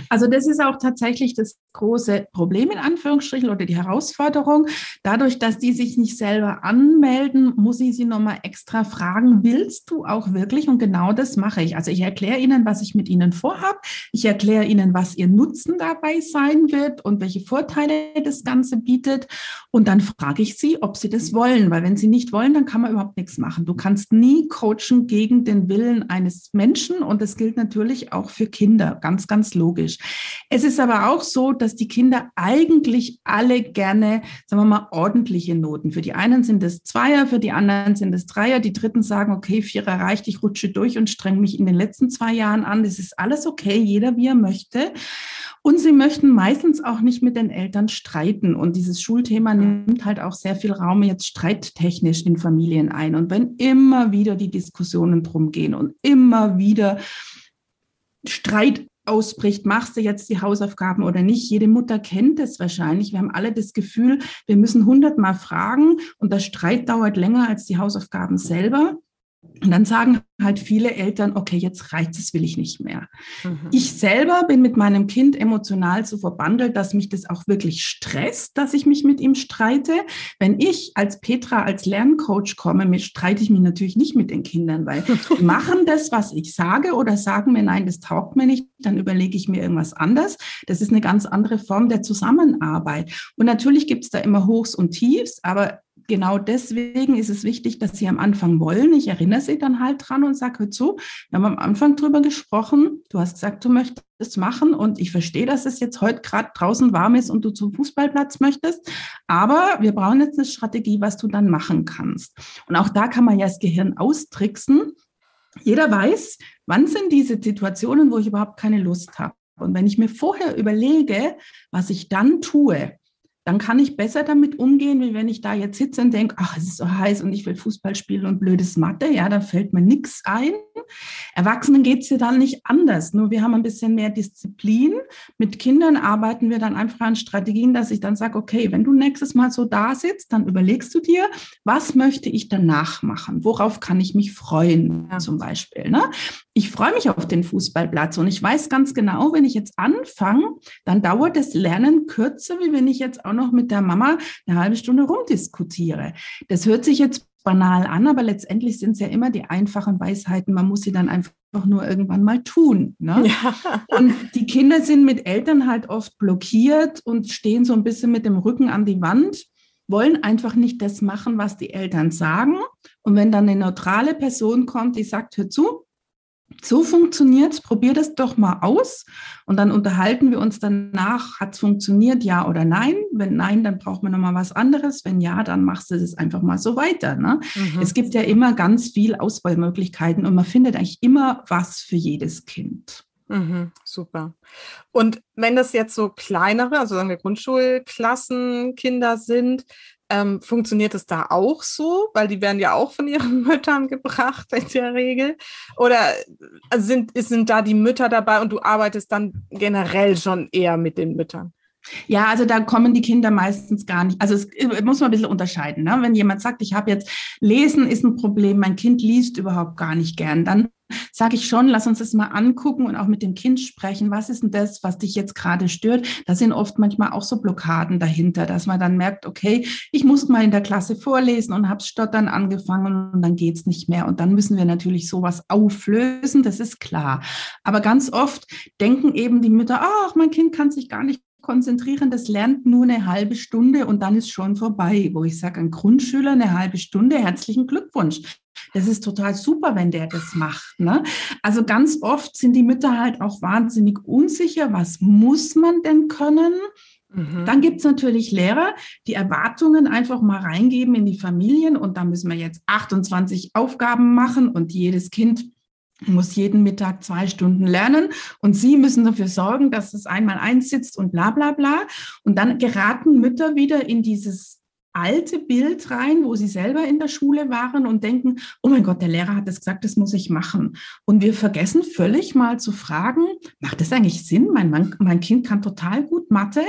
Also das ist auch tatsächlich das große Problem in Anführungsstrichen oder die Herausforderung. Dadurch, dass die sich nicht selber anmelden, muss ich sie nochmal extra fragen, willst du auch wirklich? Und genau das mache ich. Also ich erkläre ihnen, was ich mit ihnen vorhabe. Ich erkläre ihnen, was ihr Nutzen dabei sein wird und welche Vorteile das Ganze bietet. Und dann frage ich sie, ob sie das wollen. Weil wenn sie nicht wollen, dann kann man überhaupt nichts machen. Du kannst nie coachen gegen den Willen eines Menschen. Und das gilt natürlich auch für Kinder. Ganz, ganz logisch. Es ist aber auch so, dass die Kinder eigentlich alle gerne, sagen wir mal, ordentliche Noten. Für die einen sind es Zweier, für die anderen sind es Dreier. Die Dritten sagen, okay, Vierer reicht, ich rutsche durch und strenge mich in den letzten zwei Jahren an. Das ist alles okay, jeder wie er möchte. Und sie möchten meistens auch nicht mit den Eltern streiten. Und dieses Schulthema nimmt halt auch sehr viel Raum jetzt streittechnisch in Familien ein. Und wenn immer wieder die Diskussionen drum gehen und immer wieder Streit ausbricht, machst du jetzt die Hausaufgaben oder nicht? Jede Mutter kennt es wahrscheinlich. Wir haben alle das Gefühl, wir müssen hundertmal fragen und der Streit dauert länger als die Hausaufgaben selber. Und dann sagen halt viele Eltern, okay, jetzt reicht es, will ich nicht mehr. Mhm. Ich selber bin mit meinem Kind emotional so verbandelt, dass mich das auch wirklich stresst, dass ich mich mit ihm streite. Wenn ich als Petra, als Lerncoach komme, mit, streite ich mich natürlich nicht mit den Kindern, weil die machen das, was ich sage oder sagen mir, nein, das taugt mir nicht, dann überlege ich mir irgendwas anders. Das ist eine ganz andere Form der Zusammenarbeit. Und natürlich gibt es da immer Hochs und Tiefs, aber genau deswegen ist es wichtig, dass Sie am Anfang wollen. Ich erinnere Sie dann halt dran und sage, hör zu, wir haben am Anfang drüber gesprochen. Du hast gesagt, du möchtest es machen und ich verstehe, dass es jetzt heute gerade draußen warm ist und du zum Fußballplatz möchtest. Aber wir brauchen jetzt eine Strategie, was du dann machen kannst. Und auch da kann man ja das Gehirn austricksen. Jeder weiß, wann sind diese Situationen, wo ich überhaupt keine Lust habe. Und wenn ich mir vorher überlege, was ich dann tue, dann kann ich besser damit umgehen, wie wenn ich da jetzt sitze und denke, ach, es ist so heiß und ich will Fußball spielen und blödes Mathe. Ja, da fällt mir nichts ein. Erwachsenen geht es ja dann nicht anders. Nur wir haben ein bisschen mehr Disziplin. Mit Kindern arbeiten wir dann einfach an Strategien, dass ich dann sage, okay, wenn du nächstes Mal so da sitzt, dann überlegst du dir, was möchte ich danach machen? Worauf kann ich mich freuen, zum Beispiel? Ne? Ich freue mich auf den Fußballplatz und ich weiß ganz genau, wenn ich jetzt anfange, dann dauert das Lernen kürzer, wie wenn ich jetzt auch noch mit der Mama eine halbe Stunde rumdiskutiere. Das hört sich jetzt banal an, aber letztendlich sind es ja immer die einfachen Weisheiten. Man muss sie dann einfach nur irgendwann mal tun. Ne? Ja. Und die Kinder sind mit Eltern halt oft blockiert und stehen so ein bisschen mit dem Rücken an die Wand, wollen einfach nicht das machen, was die Eltern sagen. Und wenn dann eine neutrale Person kommt, die sagt, hör zu, so funktioniert es, probier das doch mal aus und dann unterhalten wir uns danach, hat es funktioniert, ja oder nein. Wenn nein, dann braucht man nochmal was anderes. Wenn ja, dann machst du das einfach mal so weiter. Ne? Mhm. Es gibt ja immer ganz viel Auswahlmöglichkeiten und man findet eigentlich immer was für jedes Kind. Mhm, super. Und wenn das jetzt so kleinere, also sagen wir Grundschulklassen, Kinder sind, ähm, funktioniert es da auch so? Weil die werden ja auch von ihren Müttern gebracht in der Regel. Oder äh, sind, sind da die Mütter dabei und du arbeitest dann generell schon eher mit den Müttern? Ja, also da kommen die Kinder meistens gar nicht. Also es äh, muss man ein bisschen unterscheiden. Ne? Wenn jemand sagt, ich habe jetzt Lesen ist ein Problem, mein Kind liest überhaupt gar nicht gern, dann sage ich schon, lass uns das mal angucken und auch mit dem Kind sprechen. Was ist denn das, was dich jetzt gerade stört? Da sind oft manchmal auch so Blockaden dahinter, dass man dann merkt, okay, ich muss mal in der Klasse vorlesen und habe stottern angefangen und dann geht's nicht mehr. Und dann müssen wir natürlich sowas auflösen, das ist klar. Aber ganz oft denken eben die Mütter, ach, mein Kind kann sich gar nicht konzentrieren, das lernt nur eine halbe Stunde und dann ist schon vorbei. Wo ich sage, ein Grundschüler eine halbe Stunde, herzlichen Glückwunsch. Das ist total super, wenn der das macht. Ne? Also ganz oft sind die Mütter halt auch wahnsinnig unsicher, was muss man denn können? Mhm. Dann gibt es natürlich Lehrer, die Erwartungen einfach mal reingeben in die Familien und da müssen wir jetzt 28 Aufgaben machen und jedes Kind muss jeden Mittag zwei Stunden lernen und Sie müssen dafür sorgen, dass es einmal eins sitzt und bla bla bla. Und dann geraten Mütter wieder in dieses alte Bild rein, wo sie selber in der Schule waren und denken, oh mein Gott, der Lehrer hat das gesagt, das muss ich machen. Und wir vergessen völlig mal zu fragen, macht das eigentlich Sinn? Mein, Mann, mein Kind kann total gut Mathe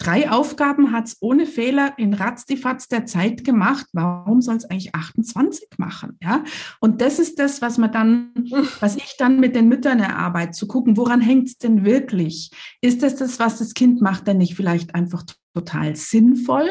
Drei Aufgaben hat es ohne Fehler in Ratzdifatz der Zeit gemacht. Warum soll es eigentlich 28 machen? Ja? Und das ist das, was man dann, was ich dann mit den Müttern erarbeite, zu gucken, woran hängt es denn wirklich? Ist das das, was das Kind macht, denn nicht vielleicht einfach total sinnvoll.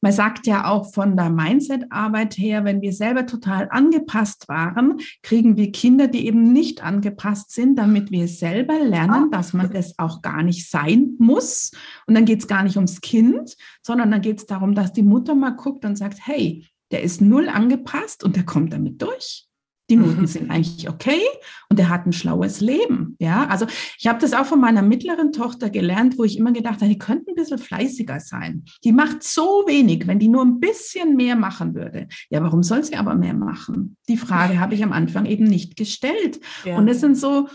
Man sagt ja auch von der Mindset-Arbeit her, wenn wir selber total angepasst waren, kriegen wir Kinder, die eben nicht angepasst sind, damit wir selber lernen, dass man das auch gar nicht sein muss. Und dann geht es gar nicht ums Kind, sondern dann geht es darum, dass die Mutter mal guckt und sagt, hey, der ist null angepasst und der kommt damit durch. Die Noten mhm. sind eigentlich okay und er hat ein schlaues Leben. Ja, also ich habe das auch von meiner mittleren Tochter gelernt, wo ich immer gedacht habe, die könnte ein bisschen fleißiger sein. Die macht so wenig, wenn die nur ein bisschen mehr machen würde. Ja, warum soll sie aber mehr machen? Die Frage habe ich am Anfang eben nicht gestellt. Ja. Und es sind so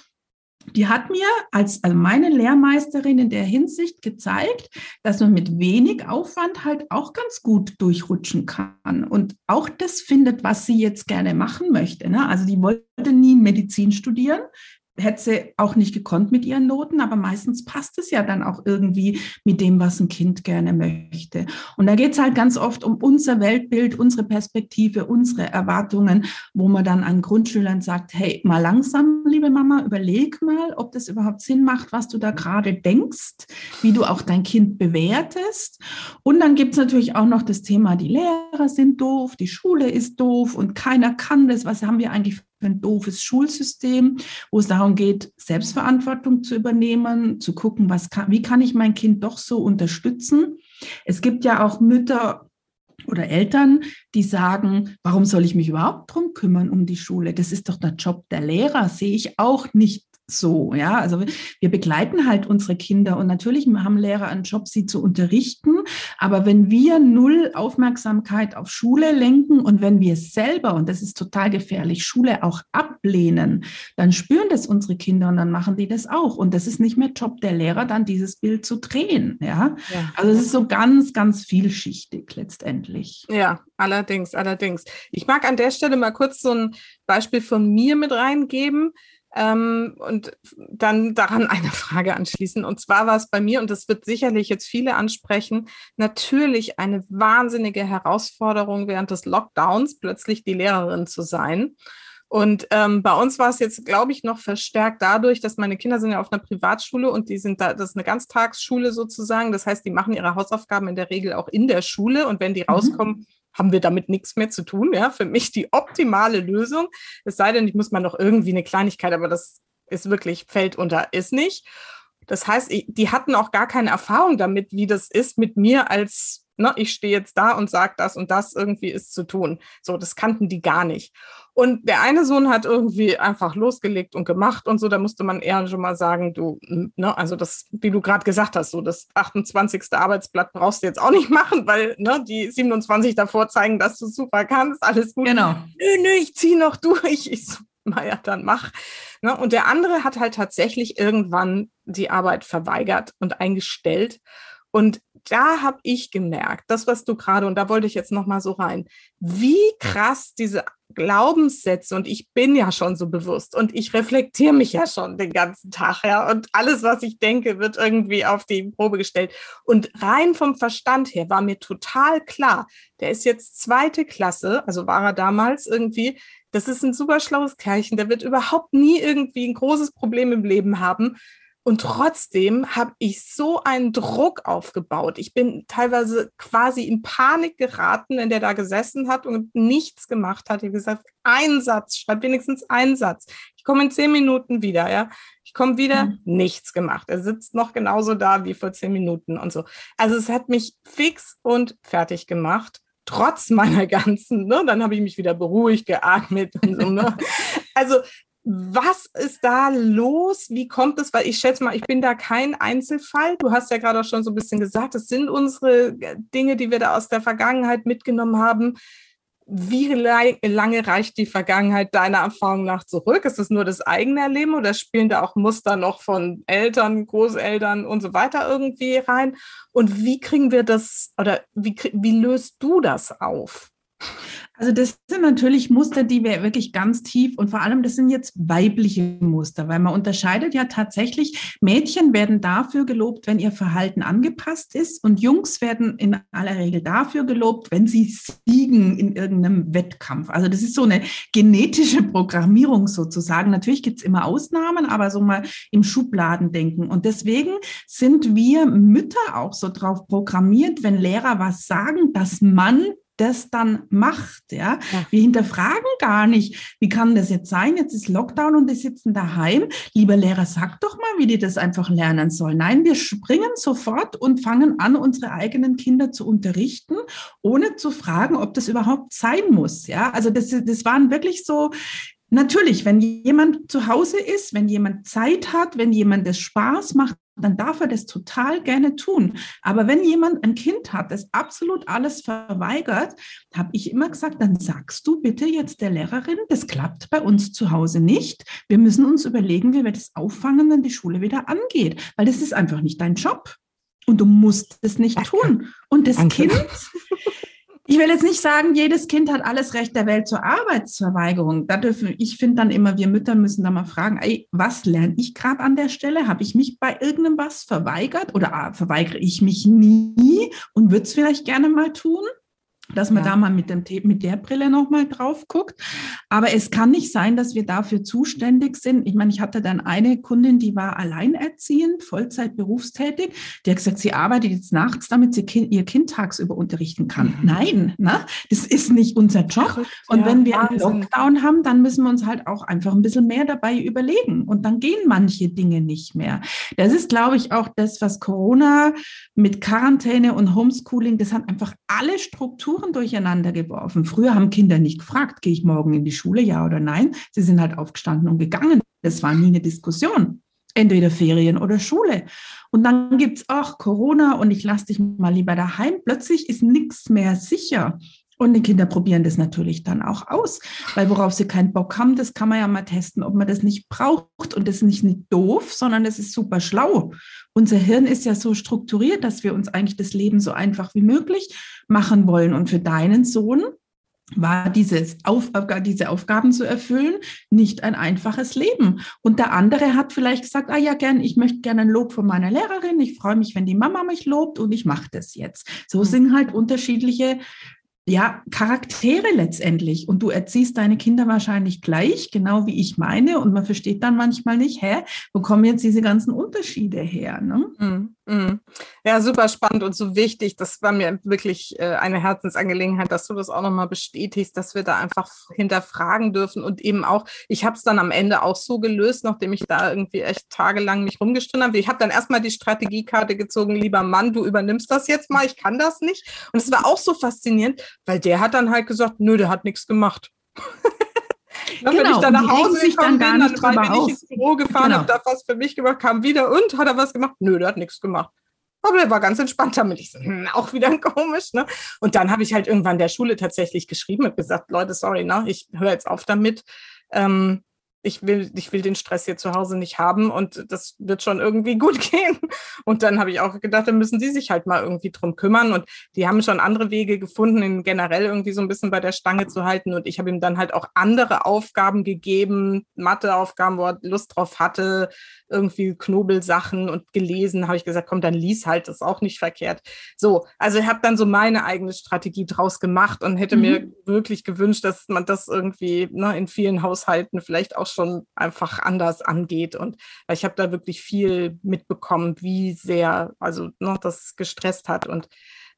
die hat mir als also meine Lehrmeisterin in der Hinsicht gezeigt, dass man mit wenig Aufwand halt auch ganz gut durchrutschen kann und auch das findet, was sie jetzt gerne machen möchte. Ne? Also die wollte nie Medizin studieren, hätte sie auch nicht gekonnt mit ihren Noten, aber meistens passt es ja dann auch irgendwie mit dem, was ein Kind gerne möchte. Und da geht es halt ganz oft um unser Weltbild, unsere Perspektive, unsere Erwartungen, wo man dann an Grundschülern sagt, hey, mal langsam, liebe Mama, überleg mal, ob das überhaupt Sinn macht, was du da gerade denkst, wie du auch dein Kind bewertest. Und dann gibt es natürlich auch noch das Thema, die Lehrer sind doof, die Schule ist doof und keiner kann das. Was haben wir eigentlich ein doofes Schulsystem, wo es darum geht, Selbstverantwortung zu übernehmen, zu gucken, was kann, wie kann ich mein Kind doch so unterstützen. Es gibt ja auch Mütter oder Eltern, die sagen, warum soll ich mich überhaupt drum kümmern um die Schule? Das ist doch der Job der Lehrer, sehe ich auch nicht so, ja. Also wir begleiten halt unsere Kinder und natürlich haben Lehrer einen Job, sie zu unterrichten. Aber wenn wir null Aufmerksamkeit auf Schule lenken und wenn wir selber, und das ist total gefährlich, Schule auch ablehnen, dann spüren das unsere Kinder und dann machen die das auch. Und das ist nicht mehr Job der Lehrer, dann dieses Bild zu drehen, ja. ja. Also es ist so ganz, ganz vielschichtig letztendlich. Ja, allerdings, allerdings. Ich mag an der Stelle mal kurz so ein Beispiel von mir mit reingeben. Ähm, und dann daran eine Frage anschließen. Und zwar war es bei mir, und das wird sicherlich jetzt viele ansprechen, natürlich eine wahnsinnige Herausforderung während des Lockdowns, plötzlich die Lehrerin zu sein. Und ähm, bei uns war es jetzt, glaube ich, noch verstärkt dadurch, dass meine Kinder sind ja auf einer Privatschule und die sind da, das ist eine Ganztagsschule sozusagen. Das heißt, die machen ihre Hausaufgaben in der Regel auch in der Schule und wenn die mhm. rauskommen, haben wir damit nichts mehr zu tun. Ja, für mich die optimale Lösung. Es sei denn, ich muss mal noch irgendwie eine Kleinigkeit, aber das ist wirklich, fällt unter, ist nicht. Das heißt, die hatten auch gar keine Erfahrung damit, wie das ist mit mir als, ne, ich stehe jetzt da und sage das und das irgendwie ist zu tun. So, das kannten die gar nicht. Und der eine Sohn hat irgendwie einfach losgelegt und gemacht und so, da musste man eher schon mal sagen, du, ne, also das, wie du gerade gesagt hast, so das 28. Arbeitsblatt brauchst du jetzt auch nicht machen, weil ne, die 27 davor zeigen, dass du super kannst, alles gut. Genau. Nö, nö, ich zieh noch durch. Ich so, naja, dann mach. Ne, und der andere hat halt tatsächlich irgendwann die Arbeit verweigert und eingestellt. Und da habe ich gemerkt, das, was du gerade, und da wollte ich jetzt noch mal so rein, wie krass diese Glaubenssätze und ich bin ja schon so bewusst und ich reflektiere mich ja schon den ganzen Tag, ja, und alles, was ich denke, wird irgendwie auf die Probe gestellt. Und rein vom Verstand her war mir total klar, der ist jetzt zweite Klasse, also war er damals irgendwie, das ist ein super schlaues Kerlchen, der wird überhaupt nie irgendwie ein großes Problem im Leben haben. Und trotzdem habe ich so einen Druck aufgebaut. Ich bin teilweise quasi in Panik geraten, in der da gesessen hat und nichts gemacht hat. Ich habe gesagt, ein Satz, schreib wenigstens einen Satz. Ich komme in zehn Minuten wieder, ja. Ich komme wieder, mhm. nichts gemacht. Er sitzt noch genauso da wie vor zehn Minuten und so. Also es hat mich fix und fertig gemacht trotz meiner ganzen, ne, dann habe ich mich wieder beruhigt, geatmet und so. Ne? Also was ist da los? Wie kommt es? Weil ich schätze mal, ich bin da kein Einzelfall. Du hast ja gerade auch schon so ein bisschen gesagt, das sind unsere äh, Dinge, die wir da aus der Vergangenheit mitgenommen haben. Wie lange reicht die Vergangenheit deiner Erfahrung nach zurück? Ist es nur das eigene Erleben oder spielen da auch Muster noch von Eltern, Großeltern und so weiter irgendwie rein? Und wie kriegen wir das oder wie, wie löst du das auf? Also das sind natürlich Muster, die wir wirklich ganz tief und vor allem das sind jetzt weibliche Muster, weil man unterscheidet ja tatsächlich, Mädchen werden dafür gelobt, wenn ihr Verhalten angepasst ist und Jungs werden in aller Regel dafür gelobt, wenn sie siegen in irgendeinem Wettkampf. Also das ist so eine genetische Programmierung sozusagen. Natürlich gibt es immer Ausnahmen, aber so mal im Schubladendenken. Und deswegen sind wir Mütter auch so drauf programmiert, wenn Lehrer was sagen, dass man das dann macht. Ja? ja? Wir hinterfragen gar nicht, wie kann das jetzt sein? Jetzt ist Lockdown und die sitzen daheim. Lieber Lehrer, sag doch mal, wie die das einfach lernen sollen. Nein, wir springen sofort und fangen an, unsere eigenen Kinder zu unterrichten, ohne zu fragen, ob das überhaupt sein muss. Ja, also das, das waren wirklich so Natürlich, wenn jemand zu Hause ist, wenn jemand Zeit hat, wenn jemand es Spaß macht, dann darf er das total gerne tun. Aber wenn jemand ein Kind hat, das absolut alles verweigert, habe ich immer gesagt, dann sagst du bitte jetzt der Lehrerin, das klappt bei uns zu Hause nicht. Wir müssen uns überlegen, wie wir das auffangen, wenn die Schule wieder angeht, weil das ist einfach nicht dein Job. Und du musst es nicht tun. Und das Danke. Kind ich will jetzt nicht sagen, jedes Kind hat alles Recht der Welt zur Arbeitsverweigerung. Da dürfen, ich finde dann immer, wir Mütter müssen da mal fragen, ey, was lerne ich gerade an der Stelle? Habe ich mich bei irgendeinem was verweigert oder ah, verweigere ich mich nie und würde es vielleicht gerne mal tun? Dass man ja. da mal mit, dem, mit der Brille nochmal drauf guckt. Aber es kann nicht sein, dass wir dafür zuständig sind. Ich meine, ich hatte dann eine Kundin, die war alleinerziehend, Vollzeit berufstätig. Die hat gesagt, sie arbeitet jetzt nachts, damit sie kind, ihr Kind tagsüber unterrichten kann. Mhm. Nein, ne? das ist nicht unser Job. Verrückt, und ja, wenn wir Wahnsinn. einen Lockdown haben, dann müssen wir uns halt auch einfach ein bisschen mehr dabei überlegen. Und dann gehen manche Dinge nicht mehr. Das ist, glaube ich, auch das, was Corona mit Quarantäne und Homeschooling, das hat einfach alle Strukturen Strukturen durcheinander geworfen. Früher haben Kinder nicht gefragt, gehe ich morgen in die Schule, ja oder nein. Sie sind halt aufgestanden und gegangen. Das war nie eine Diskussion. Entweder Ferien oder Schule. Und dann gibt es auch Corona und ich lasse dich mal lieber daheim. Plötzlich ist nichts mehr sicher. Und die Kinder probieren das natürlich dann auch aus, weil worauf sie keinen Bock haben, das kann man ja mal testen, ob man das nicht braucht. Und das ist nicht, nicht doof, sondern das ist super schlau. Unser Hirn ist ja so strukturiert, dass wir uns eigentlich das Leben so einfach wie möglich machen wollen. Und für deinen Sohn war dieses Auf, diese Aufgaben zu erfüllen nicht ein einfaches Leben. Und der andere hat vielleicht gesagt, ah ja, gern, ich möchte gerne ein Lob von meiner Lehrerin, ich freue mich, wenn die Mama mich lobt und ich mache das jetzt. So hm. sind halt unterschiedliche ja, Charaktere letztendlich. Und du erziehst deine Kinder wahrscheinlich gleich, genau wie ich meine. Und man versteht dann manchmal nicht, hä, wo kommen jetzt diese ganzen Unterschiede her? Ne? Mm. Ja, super spannend und so wichtig. Das war mir wirklich äh, eine Herzensangelegenheit, dass du das auch nochmal bestätigst, dass wir da einfach hinterfragen dürfen. Und eben auch, ich habe es dann am Ende auch so gelöst, nachdem ich da irgendwie echt tagelang mich rumgestritten habe. Ich habe dann erstmal die Strategiekarte gezogen, lieber Mann, du übernimmst das jetzt mal, ich kann das nicht. Und es war auch so faszinierend, weil der hat dann halt gesagt, nö, der hat nichts gemacht. Genau, wenn ich dann nach Hause gekommen dann bin, dann bin ich ins Büro gefahren, genau. habe da was für mich gemacht, kam wieder und hat er was gemacht? Nö, der hat nichts gemacht. Aber der war ganz entspannt damit. Ich so, hm, auch wieder komisch, ne? Und dann habe ich halt irgendwann der Schule tatsächlich geschrieben und gesagt, Leute, sorry, ne, ich höre jetzt auf damit. Ähm, ich will, ich will den Stress hier zu Hause nicht haben und das wird schon irgendwie gut gehen. Und dann habe ich auch gedacht, dann müssen sie sich halt mal irgendwie drum kümmern. Und die haben schon andere Wege gefunden, ihn generell irgendwie so ein bisschen bei der Stange zu halten. Und ich habe ihm dann halt auch andere Aufgaben gegeben, Matheaufgaben, wo er Lust drauf hatte, irgendwie Knobelsachen und gelesen, habe ich gesagt, komm, dann lies halt, das ist auch nicht verkehrt. So, also ich habe dann so meine eigene Strategie draus gemacht und hätte mhm. mir wirklich gewünscht, dass man das irgendwie ne, in vielen Haushalten vielleicht auch schon einfach anders angeht. Und ich habe da wirklich viel mitbekommen, wie sehr, also noch ne, das gestresst hat und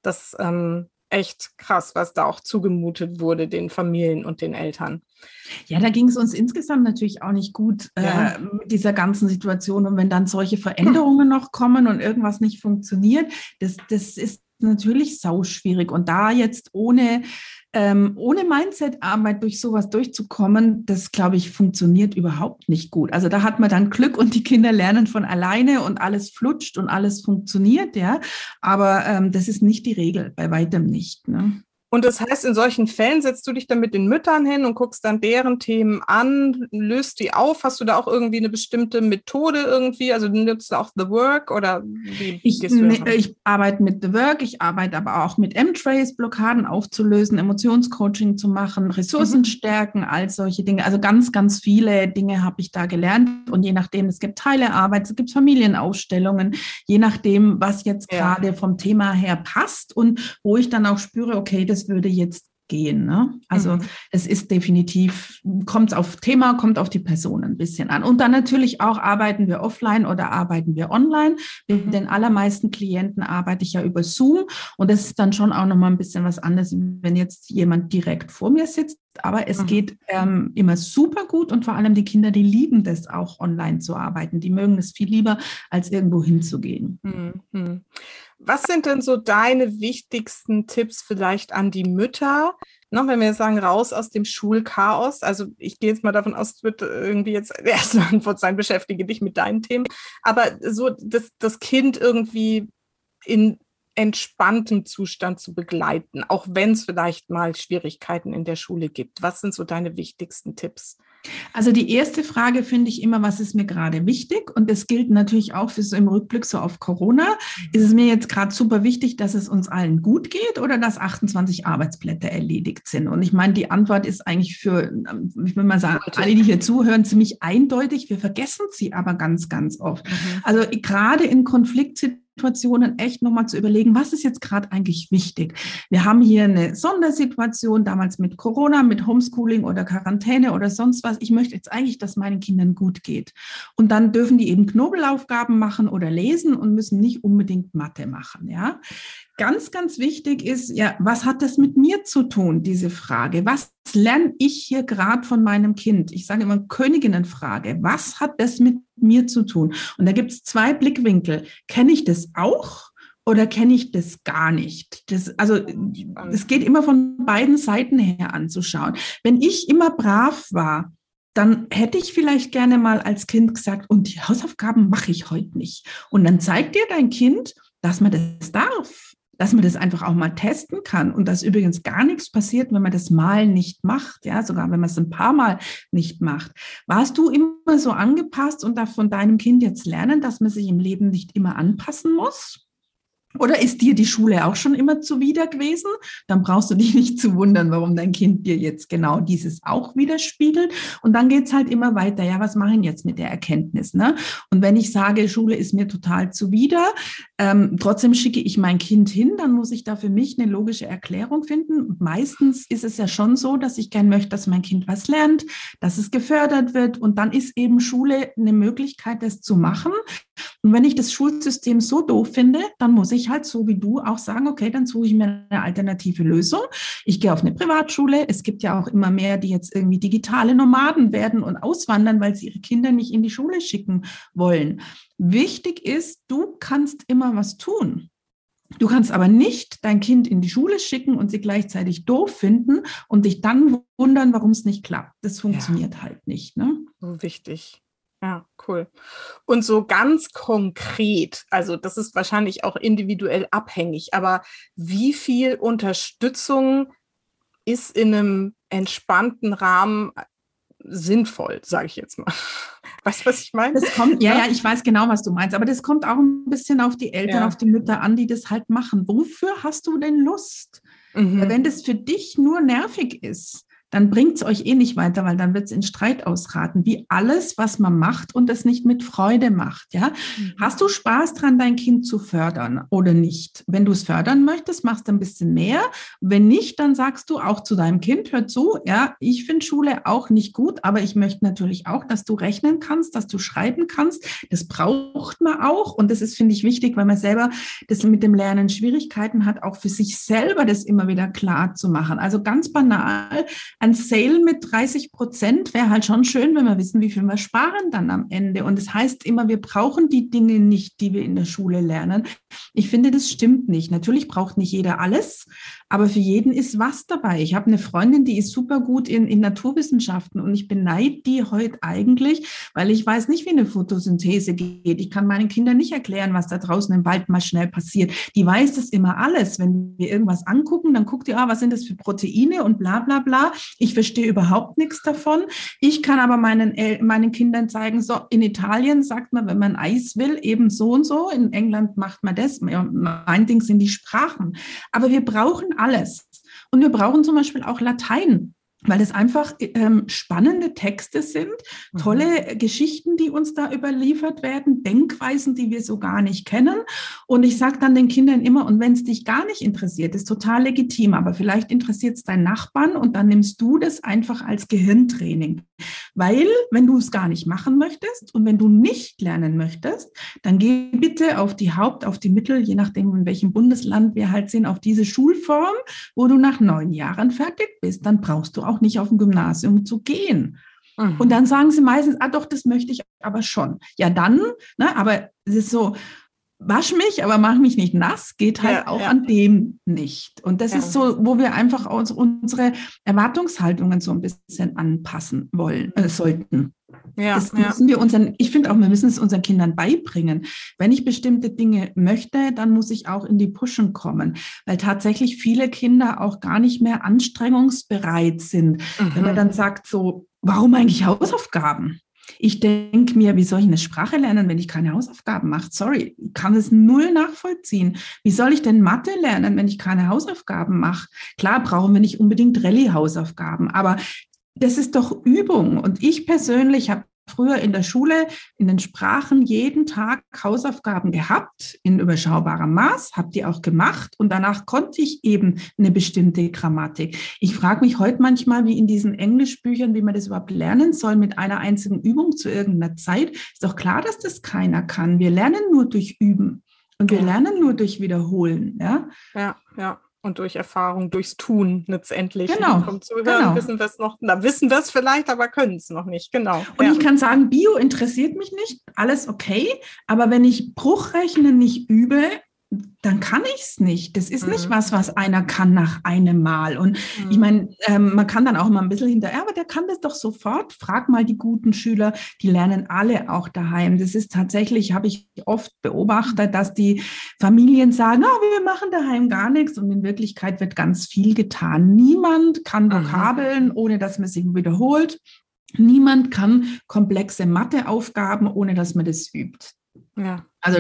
das ähm, echt krass, was da auch zugemutet wurde den Familien und den Eltern. Ja, da ging es uns insgesamt natürlich auch nicht gut ja. äh, mit dieser ganzen Situation. Und wenn dann solche Veränderungen noch kommen und irgendwas nicht funktioniert, das, das ist natürlich sau schwierig. Und da jetzt ohne ähm, ohne Mindset-Arbeit durch sowas durchzukommen, das glaube ich, funktioniert überhaupt nicht gut. Also da hat man dann Glück und die Kinder lernen von alleine und alles flutscht und alles funktioniert, ja. Aber ähm, das ist nicht die Regel, bei weitem nicht. Ne? Und das heißt, in solchen Fällen setzt du dich dann mit den Müttern hin und guckst dann deren Themen an, löst die auf. Hast du da auch irgendwie eine bestimmte Methode irgendwie? Also nutzt du auch The Work oder wie ich, ne, ich arbeite mit The Work, ich arbeite aber auch mit M-Trace, Blockaden aufzulösen, Emotionscoaching zu machen, Ressourcen mhm. stärken, all solche Dinge. Also ganz, ganz viele Dinge habe ich da gelernt. Und je nachdem, es gibt Teilearbeit, es gibt Familienausstellungen, je nachdem, was jetzt ja. gerade vom Thema her passt und wo ich dann auch spüre, okay, das das würde jetzt gehen. Ne? Also mhm. es ist definitiv, kommt auf Thema, kommt auf die Person ein bisschen an. Und dann natürlich auch, arbeiten wir offline oder arbeiten wir online. Mit mhm. den allermeisten Klienten arbeite ich ja über Zoom und das ist dann schon auch nochmal ein bisschen was anderes, wenn jetzt jemand direkt vor mir sitzt. Aber es mhm. geht ähm, immer super gut und vor allem die Kinder, die lieben das auch online zu arbeiten. Die mögen es viel lieber, als irgendwo hinzugehen. Was sind denn so deine wichtigsten Tipps vielleicht an die Mütter? Noch, wenn wir sagen, raus aus dem Schulchaos. Also ich gehe jetzt mal davon aus, es wird irgendwie jetzt erste Antwort sein, beschäftige dich mit deinen Themen. Aber so, dass das Kind irgendwie in entspanntem Zustand zu begleiten, auch wenn es vielleicht mal Schwierigkeiten in der Schule gibt? Was sind so deine wichtigsten Tipps? Also die erste Frage finde ich immer, was ist mir gerade wichtig? Und das gilt natürlich auch für so im Rückblick so auf Corona. Ist es mir jetzt gerade super wichtig, dass es uns allen gut geht oder dass 28 Arbeitsplätze erledigt sind? Und ich meine, die Antwort ist eigentlich für, ich will mal sagen, alle, die hier zuhören, ziemlich eindeutig. Wir vergessen sie aber ganz, ganz oft. Mhm. Also gerade in Konfliktsituationen Situationen echt nochmal zu überlegen, was ist jetzt gerade eigentlich wichtig. Wir haben hier eine Sondersituation, damals mit Corona, mit Homeschooling oder Quarantäne oder sonst was. Ich möchte jetzt eigentlich, dass meinen Kindern gut geht. Und dann dürfen die eben Knobelaufgaben machen oder lesen und müssen nicht unbedingt Mathe machen. Ja, ganz, ganz wichtig ist, ja, was hat das mit mir zu tun, diese Frage? Was lerne ich hier gerade von meinem Kind? Ich sage immer Königinnenfrage. Was hat das mit mir zu tun? Und da gibt es zwei Blickwinkel. Kenne ich das auch? Oder kenne ich das gar nicht? Das, also, es geht immer von beiden Seiten her anzuschauen. Wenn ich immer brav war, dann hätte ich vielleicht gerne mal als Kind gesagt, und die Hausaufgaben mache ich heute nicht. Und dann zeigt dir dein Kind, dass man das darf dass man das einfach auch mal testen kann und dass übrigens gar nichts passiert, wenn man das mal nicht macht, ja, sogar wenn man es ein paar Mal nicht macht. Warst du immer so angepasst und darf von deinem Kind jetzt lernen, dass man sich im Leben nicht immer anpassen muss? Oder ist dir die Schule auch schon immer zuwider gewesen? Dann brauchst du dich nicht zu wundern, warum dein Kind dir jetzt genau dieses auch widerspiegelt. Und dann geht's halt immer weiter. Ja, was mache ich jetzt mit der Erkenntnis? Ne? Und wenn ich sage, Schule ist mir total zuwider, ähm, trotzdem schicke ich mein Kind hin, dann muss ich da für mich eine logische Erklärung finden. Meistens ist es ja schon so, dass ich gern möchte, dass mein Kind was lernt, dass es gefördert wird. Und dann ist eben Schule eine Möglichkeit, das zu machen. Und wenn ich das Schulsystem so doof finde, dann muss ich halt so wie du auch sagen, okay, dann suche ich mir eine alternative Lösung. Ich gehe auf eine Privatschule. Es gibt ja auch immer mehr, die jetzt irgendwie digitale Nomaden werden und auswandern, weil sie ihre Kinder nicht in die Schule schicken wollen. Wichtig ist, du kannst immer was tun. Du kannst aber nicht dein Kind in die Schule schicken und sie gleichzeitig doof finden und dich dann wundern, warum es nicht klappt. Das funktioniert ja. halt nicht. Ne? So wichtig. Ja, cool. Und so ganz konkret, also das ist wahrscheinlich auch individuell abhängig, aber wie viel Unterstützung ist in einem entspannten Rahmen äh, sinnvoll, sage ich jetzt mal. Weißt du, was ich meine? Das kommt, ja, ja, ich weiß genau, was du meinst, aber das kommt auch ein bisschen auf die Eltern, ja. auf die Mütter an, die das halt machen. Wofür hast du denn Lust? Mhm. Wenn das für dich nur nervig ist, dann bringt es euch eh nicht weiter, weil dann wird es in Streit ausraten, wie alles, was man macht und es nicht mit Freude macht. Ja? Mhm. Hast du Spaß dran, dein Kind zu fördern oder nicht? Wenn du es fördern möchtest, machst du ein bisschen mehr. Wenn nicht, dann sagst du auch zu deinem Kind, hör zu, ja, ich finde Schule auch nicht gut, aber ich möchte natürlich auch, dass du rechnen kannst, dass du schreiben kannst. Das braucht man auch. Und das ist, finde ich, wichtig, weil man selber das mit dem Lernen Schwierigkeiten hat, auch für sich selber das immer wieder klar zu machen. Also ganz banal, ein Sale mit 30 Prozent wäre halt schon schön, wenn wir wissen, wie viel wir sparen dann am Ende. Und es das heißt immer, wir brauchen die Dinge nicht, die wir in der Schule lernen. Ich finde, das stimmt nicht. Natürlich braucht nicht jeder alles, aber für jeden ist was dabei. Ich habe eine Freundin, die ist super gut in, in Naturwissenschaften und ich beneide die heute eigentlich, weil ich weiß nicht, wie eine Photosynthese geht. Ich kann meinen Kindern nicht erklären, was da draußen im Wald mal schnell passiert. Die weiß das immer alles. Wenn wir irgendwas angucken, dann guckt ihr, ah, was sind das für Proteine und bla bla bla. Ich verstehe überhaupt nichts davon. Ich kann aber meinen, meinen Kindern zeigen, so in Italien sagt man, wenn man Eis will, eben so und so. In England macht man das. Mein Ding sind die Sprachen. Aber wir brauchen alles. Und wir brauchen zum Beispiel auch Latein weil es einfach ähm, spannende Texte sind, tolle mhm. Geschichten, die uns da überliefert werden, Denkweisen, die wir so gar nicht kennen. Und ich sage dann den Kindern immer, und wenn es dich gar nicht interessiert, ist total legitim, aber vielleicht interessiert es deinen Nachbarn und dann nimmst du das einfach als Gehirntraining. Weil, wenn du es gar nicht machen möchtest und wenn du nicht lernen möchtest, dann geh bitte auf die Haupt-, auf die Mittel, je nachdem, in welchem Bundesland wir halt sind, auf diese Schulform, wo du nach neun Jahren fertig bist. Dann brauchst du auch nicht auf ein Gymnasium zu gehen. Mhm. Und dann sagen sie meistens, ah doch, das möchte ich aber schon. Ja, dann, ne, aber es ist so, wasch mich, aber mach mich nicht nass, geht halt ja, auch ja. an dem nicht. Und das ja. ist so, wo wir einfach unsere Erwartungshaltungen so ein bisschen anpassen wollen, äh, sollten. Ja, das müssen wir unseren, ich finde auch, wir müssen es unseren Kindern beibringen. Wenn ich bestimmte Dinge möchte, dann muss ich auch in die Pushen kommen, weil tatsächlich viele Kinder auch gar nicht mehr anstrengungsbereit sind. Mhm. Wenn man mhm. dann sagt so, warum eigentlich Hausaufgaben? Ich denke mir, wie soll ich eine Sprache lernen, wenn ich keine Hausaufgaben mache? Sorry, ich kann es null nachvollziehen. Wie soll ich denn Mathe lernen, wenn ich keine Hausaufgaben mache? Klar brauchen wir nicht unbedingt Rallye-Hausaufgaben, aber das ist doch Übung. Und ich persönlich habe früher in der Schule in den Sprachen jeden Tag Hausaufgaben gehabt in überschaubarem Maß, habe die auch gemacht und danach konnte ich eben eine bestimmte Grammatik. Ich frage mich heute manchmal, wie in diesen Englischbüchern, wie man das überhaupt lernen soll mit einer einzigen Übung zu irgendeiner Zeit. Ist doch klar, dass das keiner kann. Wir lernen nur durch Üben und wir lernen nur durch Wiederholen. Ja, ja, ja und durch Erfahrung, durchs Tun letztendlich. Genau. Vom Zuhören genau. wissen wir es noch, na, wissen wir es vielleicht, aber können es noch nicht, genau. Und ja. ich kann sagen, Bio interessiert mich nicht, alles okay, aber wenn ich Bruchrechnen nicht übe, dann kann ich es nicht. Das ist mhm. nicht was, was einer kann nach einem Mal. Und mhm. ich meine, ähm, man kann dann auch mal ein bisschen hinterher, aber der kann das doch sofort. Frag mal die guten Schüler, die lernen alle auch daheim. Das ist tatsächlich, habe ich oft beobachtet, dass die Familien sagen, oh, wir machen daheim gar nichts. Und in Wirklichkeit wird ganz viel getan. Niemand kann Vokabeln, ohne dass man sie wiederholt. Niemand kann komplexe Matheaufgaben, ohne dass man das übt. Ja. Also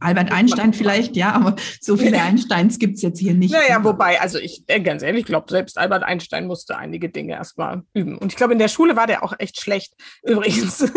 Albert Einstein vielleicht, ja, aber so viele Einsteins gibt es jetzt hier nicht. Naja, wobei, also ich, äh, ganz ehrlich, ich glaube, selbst Albert Einstein musste einige Dinge erstmal üben. Und ich glaube, in der Schule war der auch echt schlecht, übrigens.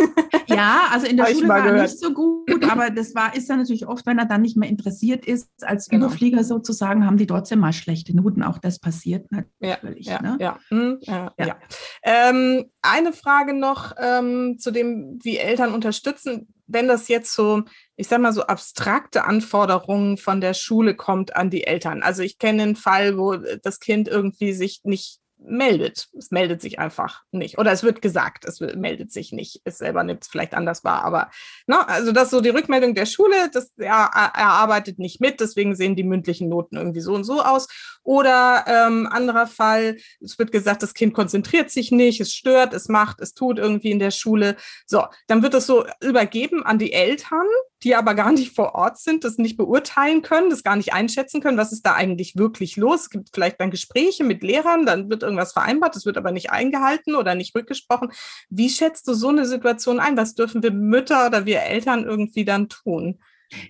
Ja, also in der Schule war er nicht so gut, aber das war, ist ja natürlich oft, wenn er dann nicht mehr interessiert ist, als genau. Überflieger sozusagen, haben die trotzdem mal schlechte Noten. Auch das passiert natürlich. Ja, ja, ne? ja. Ja, ja. Ähm, eine Frage noch ähm, zu dem, wie Eltern unterstützen wenn das jetzt so, ich sag mal, so abstrakte Anforderungen von der Schule kommt an die Eltern. Also ich kenne einen Fall, wo das Kind irgendwie sich nicht meldet. Es meldet sich einfach nicht. Oder es wird gesagt, es meldet sich nicht. Es selber nimmt es vielleicht anders wahr. Aber ne, also das ist so die Rückmeldung der Schule, dass ja, er arbeitet nicht mit, deswegen sehen die mündlichen Noten irgendwie so und so aus. Oder ähm, anderer Fall, es wird gesagt, das Kind konzentriert sich nicht, es stört, es macht, es tut irgendwie in der Schule. So, dann wird es so übergeben an die Eltern die aber gar nicht vor Ort sind, das nicht beurteilen können, das gar nicht einschätzen können, was ist da eigentlich wirklich los. Es gibt vielleicht dann Gespräche mit Lehrern, dann wird irgendwas vereinbart, das wird aber nicht eingehalten oder nicht rückgesprochen. Wie schätzt du so eine Situation ein? Was dürfen wir Mütter oder wir Eltern irgendwie dann tun?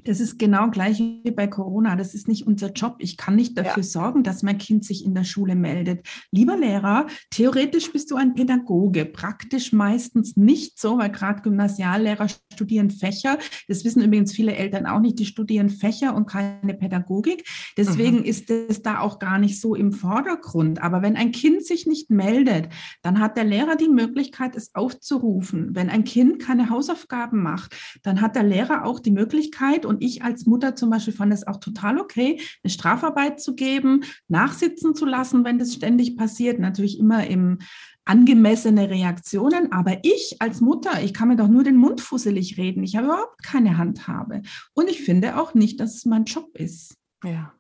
Das ist genau gleich wie bei Corona. Das ist nicht unser Job. Ich kann nicht dafür ja. sorgen, dass mein Kind sich in der Schule meldet. Lieber Lehrer, theoretisch bist du ein Pädagoge, praktisch meistens nicht so, weil gerade Gymnasiallehrer studieren Fächer. Das wissen übrigens viele Eltern auch nicht. Die studieren Fächer und keine Pädagogik. Deswegen mhm. ist es da auch gar nicht so im Vordergrund. Aber wenn ein Kind sich nicht meldet, dann hat der Lehrer die Möglichkeit, es aufzurufen. Wenn ein Kind keine Hausaufgaben macht, dann hat der Lehrer auch die Möglichkeit, Möglichkeit und ich als Mutter zum Beispiel fand es auch total okay, eine Strafarbeit zu geben, nachsitzen zu lassen, wenn das ständig passiert, natürlich immer im angemessene Reaktionen. Aber ich als Mutter, ich kann mir doch nur den Mund fusselig reden. Ich habe überhaupt keine Handhabe. Und ich finde auch nicht, dass es mein Job ist. Ja.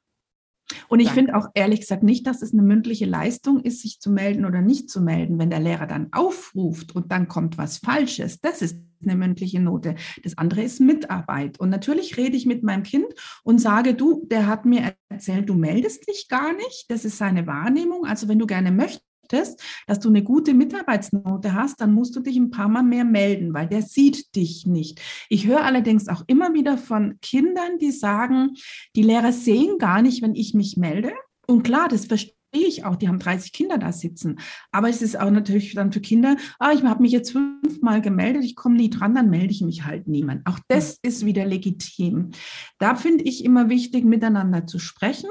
Und ich finde auch ehrlich gesagt nicht, dass es eine mündliche Leistung ist, sich zu melden oder nicht zu melden. Wenn der Lehrer dann aufruft und dann kommt was Falsches, das ist eine mündliche Note. Das andere ist Mitarbeit. Und natürlich rede ich mit meinem Kind und sage, du, der hat mir erzählt, du meldest dich gar nicht. Das ist seine Wahrnehmung. Also wenn du gerne möchtest, möchtest, dass du eine gute Mitarbeitsnote hast, dann musst du dich ein paar Mal mehr melden, weil der sieht dich nicht. Ich höre allerdings auch immer wieder von Kindern, die sagen, die Lehrer sehen gar nicht, wenn ich mich melde. Und klar, das verstehe ich auch, die haben 30 Kinder da sitzen. Aber es ist auch natürlich dann für Kinder, ah, ich habe mich jetzt fünfmal gemeldet, ich komme nie dran, dann melde ich mich halt niemand. Auch das ist wieder legitim. Da finde ich immer wichtig, miteinander zu sprechen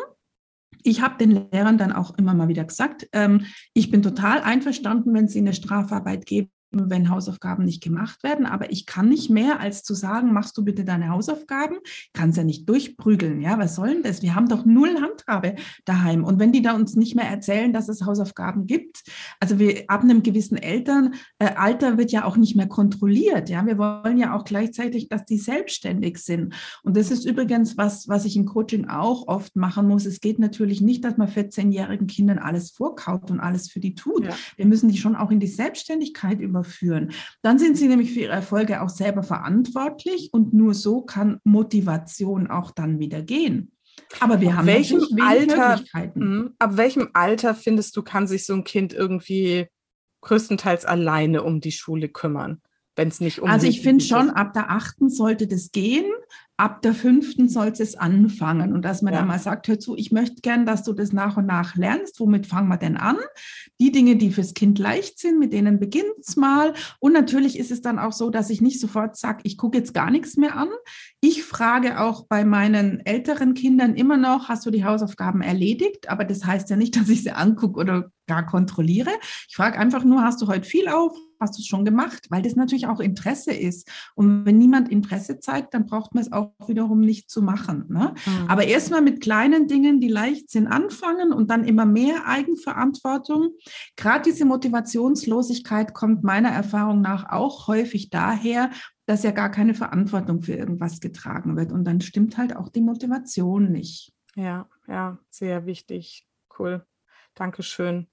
ich habe den Lehrern dann auch immer mal wieder gesagt, ähm, ich bin total einverstanden, wenn sie eine Strafarbeit geben wenn Hausaufgaben nicht gemacht werden. Aber ich kann nicht mehr, als zu sagen, machst du bitte deine Hausaufgaben. Kann es ja nicht durchprügeln. Ja, was soll denn das? Wir haben doch null Handhabe daheim. Und wenn die da uns nicht mehr erzählen, dass es Hausaufgaben gibt, also wir ab einem gewissen Elternalter äh, wird ja auch nicht mehr kontrolliert. Ja, wir wollen ja auch gleichzeitig, dass die selbstständig sind. Und das ist übrigens was, was ich im Coaching auch oft machen muss. Es geht natürlich nicht, dass man 14-jährigen Kindern alles vorkaut und alles für die tut. Ja. Wir müssen die schon auch in die Selbstständigkeit über überführen. Dann sind sie nämlich für ihre Erfolge auch selber verantwortlich und nur so kann Motivation auch dann wieder gehen. Aber wir ab haben welchem Alter, mh, ab welchem Alter findest du, kann sich so ein Kind irgendwie größtenteils alleine um die Schule kümmern? Wenn es nicht um Also ich finde schon, ab der achten sollte das gehen ab der fünften soll es anfangen und dass man ja. dann mal sagt, hör zu, ich möchte gern, dass du das nach und nach lernst. Womit fangen wir denn an? Die Dinge, die fürs Kind leicht sind, mit denen beginnt es mal. Und natürlich ist es dann auch so, dass ich nicht sofort sage, ich gucke jetzt gar nichts mehr an. Ich frage auch bei meinen älteren Kindern immer noch, hast du die Hausaufgaben erledigt? Aber das heißt ja nicht, dass ich sie angucke oder gar kontrolliere. Ich frage einfach nur, hast du heute viel auf? Hast du es schon gemacht? Weil das natürlich auch Interesse ist. Und wenn niemand Interesse zeigt, dann braucht man es auch wiederum nicht zu machen. Ne? Mhm. Aber erstmal mit kleinen Dingen, die leicht sind, anfangen und dann immer mehr Eigenverantwortung. Gerade diese Motivationslosigkeit kommt meiner Erfahrung nach auch häufig daher, dass ja gar keine Verantwortung für irgendwas getragen wird. Und dann stimmt halt auch die Motivation nicht. Ja, ja, sehr wichtig. Cool. Dankeschön.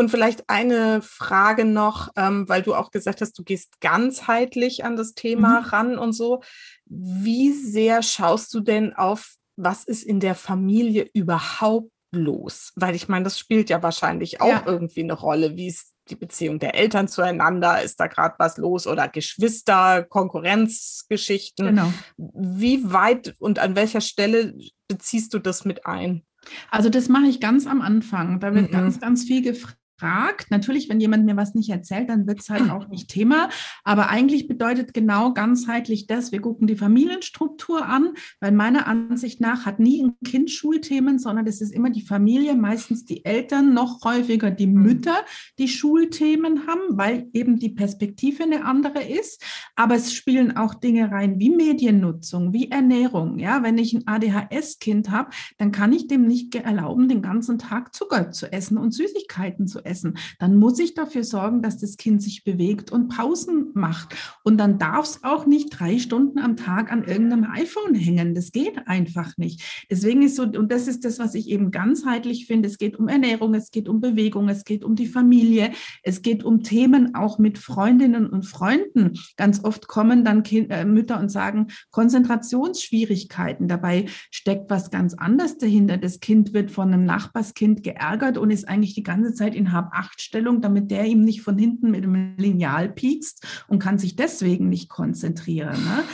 Und vielleicht eine Frage noch, ähm, weil du auch gesagt hast, du gehst ganzheitlich an das Thema mhm. ran und so. Wie sehr schaust du denn auf, was ist in der Familie überhaupt los? Weil ich meine, das spielt ja wahrscheinlich auch ja. irgendwie eine Rolle. Wie ist die Beziehung der Eltern zueinander? Ist da gerade was los? Oder Geschwister, Konkurrenzgeschichten? Genau. Wie weit und an welcher Stelle beziehst du das mit ein? Also das mache ich ganz am Anfang. Da wird mhm. ganz, ganz viel gefragt fragt. Natürlich, wenn jemand mir was nicht erzählt, dann wird es halt auch nicht Thema. Aber eigentlich bedeutet genau ganzheitlich das, wir gucken die Familienstruktur an, weil meiner Ansicht nach hat nie ein Kind Schulthemen, sondern das ist immer die Familie, meistens die Eltern, noch häufiger die mhm. Mütter, die Schulthemen haben, weil eben die Perspektive eine andere ist. Aber es spielen auch Dinge rein wie Mediennutzung, wie Ernährung. Ja, wenn ich ein ADHS-Kind habe, dann kann ich dem nicht erlauben, den ganzen Tag Zucker zu essen und Süßigkeiten zu essen essen, dann muss ich dafür sorgen, dass das Kind sich bewegt und Pausen macht. Und dann darf es auch nicht drei Stunden am Tag an irgendeinem iPhone hängen. Das geht einfach nicht. Deswegen ist so, und das ist das, was ich eben ganzheitlich finde. Es geht um Ernährung, es geht um Bewegung, es geht um die Familie, es geht um Themen auch mit Freundinnen und Freunden. Ganz oft kommen dann kind, äh, Mütter und sagen Konzentrationsschwierigkeiten. Dabei steckt was ganz anderes dahinter. Das Kind wird von einem Nachbarskind geärgert und ist eigentlich die ganze Zeit in Hab-Acht-Stellung, damit der ihm nicht von hinten mit dem Lineal piekst und kann sich deswegen nicht konzentrieren. Ne?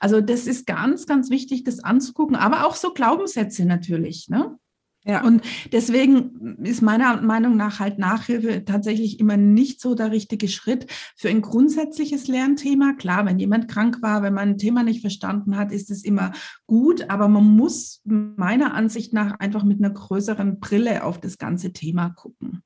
Also das ist ganz, ganz wichtig, das anzugucken, aber auch so Glaubenssätze natürlich. Ne? Ja. Und deswegen ist meiner Meinung nach halt Nachhilfe tatsächlich immer nicht so der richtige Schritt für ein grundsätzliches Lernthema. Klar, wenn jemand krank war, wenn man ein Thema nicht verstanden hat, ist es immer gut, aber man muss meiner Ansicht nach einfach mit einer größeren Brille auf das ganze Thema gucken.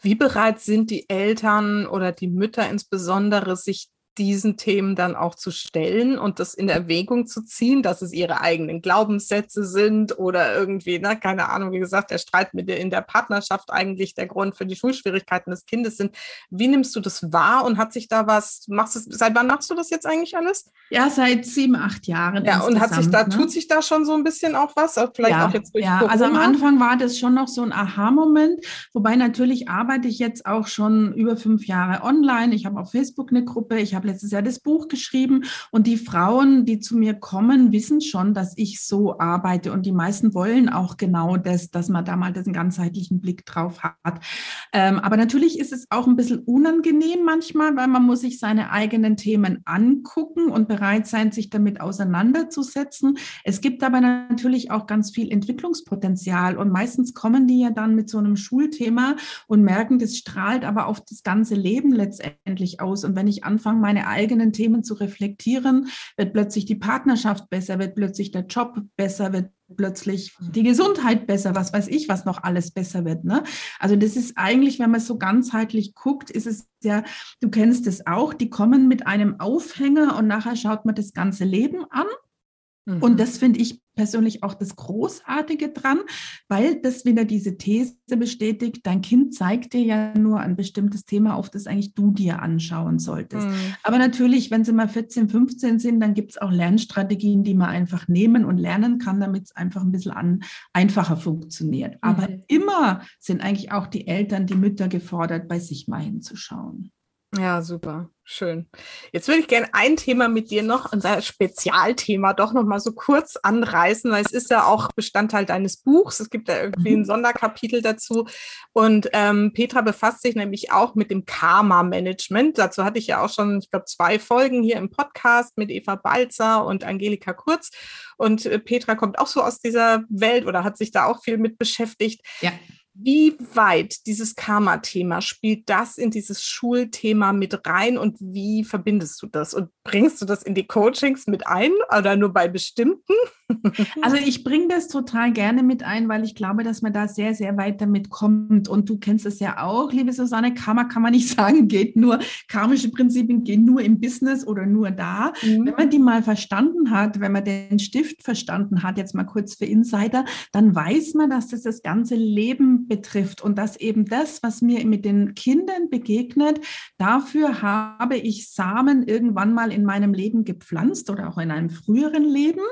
Wie bereit sind die Eltern oder die Mütter insbesondere, sich diesen Themen dann auch zu stellen und das in Erwägung zu ziehen, dass es ihre eigenen Glaubenssätze sind oder irgendwie, ne, keine Ahnung, wie gesagt, der Streit mit der, in der Partnerschaft eigentlich der Grund für die Schulschwierigkeiten des Kindes sind. Wie nimmst du das wahr und hat sich da was, machst du, seit wann machst du das jetzt eigentlich alles? Ja, seit sieben, acht Jahren. Ja, und hat sich da, ne? tut sich da schon so ein bisschen auch was? Vielleicht ja, auch jetzt durch Ja, Corona? also am Anfang war das schon noch so ein Aha-Moment, wobei natürlich arbeite ich jetzt auch schon über fünf Jahre online. Ich habe auf Facebook eine Gruppe, ich habe letztes Jahr das Buch geschrieben und die Frauen, die zu mir kommen, wissen schon, dass ich so arbeite und die meisten wollen auch genau das, dass man da mal diesen ganzheitlichen Blick drauf hat. Ähm, aber natürlich ist es auch ein bisschen unangenehm manchmal, weil man muss sich seine eigenen Themen angucken und bereit sein, sich damit auseinanderzusetzen. Es gibt aber natürlich auch ganz viel Entwicklungspotenzial und meistens kommen die ja dann mit so einem Schulthema und merken, das strahlt aber auf das ganze Leben letztendlich aus. Und wenn ich anfange, meine eigenen Themen zu reflektieren, wird plötzlich die Partnerschaft besser, wird plötzlich der Job besser, wird plötzlich die Gesundheit besser, was weiß ich, was noch alles besser wird. Ne? Also das ist eigentlich, wenn man so ganzheitlich guckt, ist es ja, du kennst es auch, die kommen mit einem Aufhänger und nachher schaut man das ganze Leben an und mhm. das finde ich persönlich auch das Großartige dran, weil das wieder diese These bestätigt, dein Kind zeigt dir ja nur ein bestimmtes Thema auf, das eigentlich du dir anschauen solltest. Mhm. Aber natürlich, wenn sie mal 14, 15 sind, dann gibt es auch Lernstrategien, die man einfach nehmen und lernen kann, damit es einfach ein bisschen an, einfacher funktioniert. Aber mhm. immer sind eigentlich auch die Eltern, die Mütter gefordert, bei sich mal hinzuschauen. Ja, super. Schön. Jetzt würde ich gerne ein Thema mit dir noch, unser Spezialthema, doch noch mal so kurz anreißen, weil es ist ja auch Bestandteil deines Buchs. Es gibt ja irgendwie ein mhm. Sonderkapitel dazu. Und ähm, Petra befasst sich nämlich auch mit dem Karma-Management. Dazu hatte ich ja auch schon, ich glaube, zwei Folgen hier im Podcast mit Eva Balzer und Angelika Kurz. Und äh, Petra kommt auch so aus dieser Welt oder hat sich da auch viel mit beschäftigt. Ja. Wie weit dieses Karma-Thema spielt das in dieses Schulthema mit rein und wie verbindest du das? Und bringst du das in die Coachings mit ein oder nur bei bestimmten? Also ich bringe das total gerne mit ein, weil ich glaube, dass man da sehr, sehr weit damit kommt. Und du kennst es ja auch, liebe Susanne, Karma kann man nicht sagen, geht nur, karmische Prinzipien gehen nur im Business oder nur da. Mhm. Wenn man die mal verstanden hat, wenn man den Stift verstanden hat, jetzt mal kurz für Insider, dann weiß man, dass das das ganze Leben betrifft und dass eben das, was mir mit den Kindern begegnet, dafür habe ich Samen irgendwann mal in meinem Leben gepflanzt oder auch in einem früheren Leben.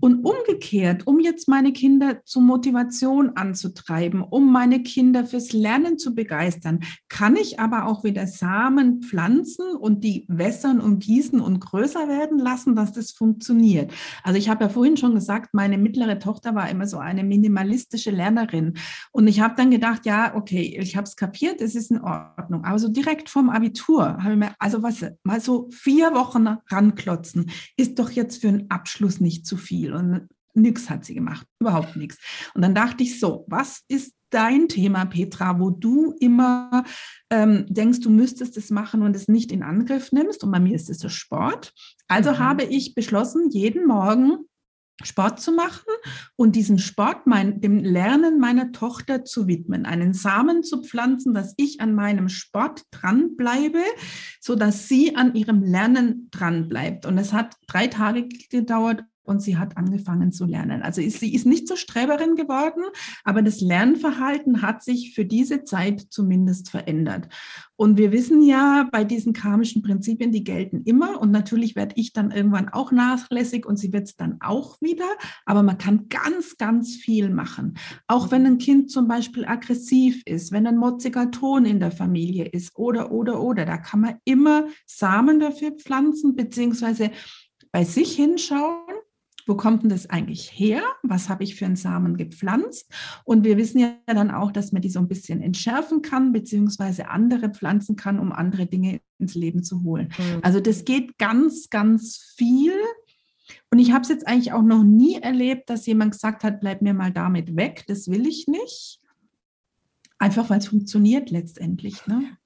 Und umgekehrt, um jetzt meine Kinder zur Motivation anzutreiben, um meine Kinder fürs Lernen zu begeistern, kann ich aber auch wieder Samen pflanzen und die wässern und gießen und größer werden lassen, dass das funktioniert. Also ich habe ja vorhin schon gesagt, meine mittlere Tochter war immer so eine minimalistische Lernerin. Und ich habe dann gedacht, ja, okay, ich habe es kapiert, es ist in Ordnung. Aber so direkt vom Abitur habe ich mir, also was, mal so vier Wochen ranklotzen, ist doch jetzt für einen Abschluss nicht zu viel. Und nichts hat sie gemacht, überhaupt nichts. Und dann dachte ich so, was ist dein Thema, Petra, wo du immer ähm, denkst, du müsstest es machen und es nicht in Angriff nimmst? Und bei mir ist es der Sport. Also mhm. habe ich beschlossen, jeden Morgen Sport zu machen und diesen Sport mein, dem Lernen meiner Tochter zu widmen, einen Samen zu pflanzen, dass ich an meinem Sport dranbleibe, so dass sie an ihrem Lernen dranbleibt. Und es hat drei Tage gedauert und sie hat angefangen zu lernen. Also ist, sie ist nicht zur Streberin geworden, aber das Lernverhalten hat sich für diese Zeit zumindest verändert. Und wir wissen ja, bei diesen karmischen Prinzipien, die gelten immer. Und natürlich werde ich dann irgendwann auch nachlässig und sie wird es dann auch wieder. Aber man kann ganz, ganz viel machen. Auch wenn ein Kind zum Beispiel aggressiv ist, wenn ein motziger Ton in der Familie ist oder, oder, oder, da kann man immer Samen dafür pflanzen, beziehungsweise bei sich hinschauen wo kommt denn das eigentlich her? Was habe ich für einen Samen gepflanzt? Und wir wissen ja dann auch, dass man die so ein bisschen entschärfen kann, beziehungsweise andere pflanzen kann, um andere Dinge ins Leben zu holen. Mhm. Also das geht ganz, ganz viel. Und ich habe es jetzt eigentlich auch noch nie erlebt, dass jemand gesagt hat, bleib mir mal damit weg, das will ich nicht. Einfach weil es funktioniert letztendlich. Ne?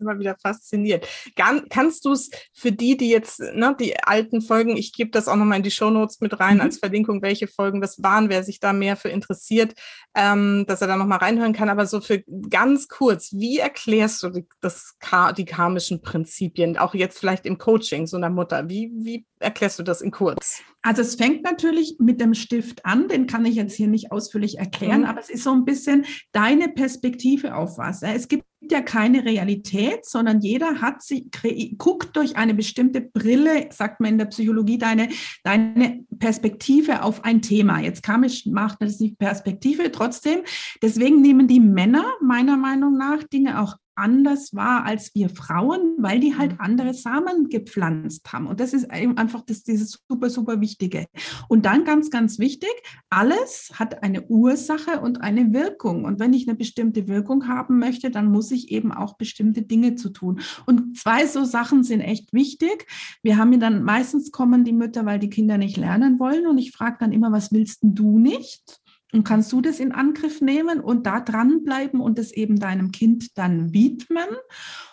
Immer wieder fasziniert. Kann, kannst du es für die, die jetzt, ne, die alten Folgen, ich gebe das auch nochmal in die Shownotes mit rein mhm. als Verlinkung, welche Folgen das waren, wer sich da mehr für interessiert, ähm, dass er da nochmal reinhören kann. Aber so für ganz kurz, wie erklärst du die, das, die karmischen Prinzipien, auch jetzt vielleicht im Coaching so einer Mutter? Wie, wie erklärst du das in kurz? Also es fängt natürlich mit dem Stift an, den kann ich jetzt hier nicht ausführlich erklären, mhm. aber es ist so ein bisschen deine Perspektive auf was. Es gibt ja keine Realität, sondern jeder hat sie, guckt durch eine bestimmte Brille, sagt man in der Psychologie, deine, deine Perspektive auf ein Thema. Jetzt kam ich, macht das nicht Perspektive, trotzdem. Deswegen nehmen die Männer meiner Meinung nach Dinge auch anders war als wir Frauen, weil die halt mhm. andere Samen gepflanzt haben. Und das ist einfach das, dieses super, super Wichtige. Und dann ganz, ganz wichtig, alles hat eine Ursache und eine Wirkung. Und wenn ich eine bestimmte Wirkung haben möchte, dann muss ich eben auch bestimmte Dinge zu tun. Und zwei so Sachen sind echt wichtig. Wir haben ja dann meistens kommen die Mütter, weil die Kinder nicht lernen wollen. Und ich frage dann immer, was willst du nicht? Und kannst du das in Angriff nehmen und da dranbleiben und es eben deinem Kind dann widmen?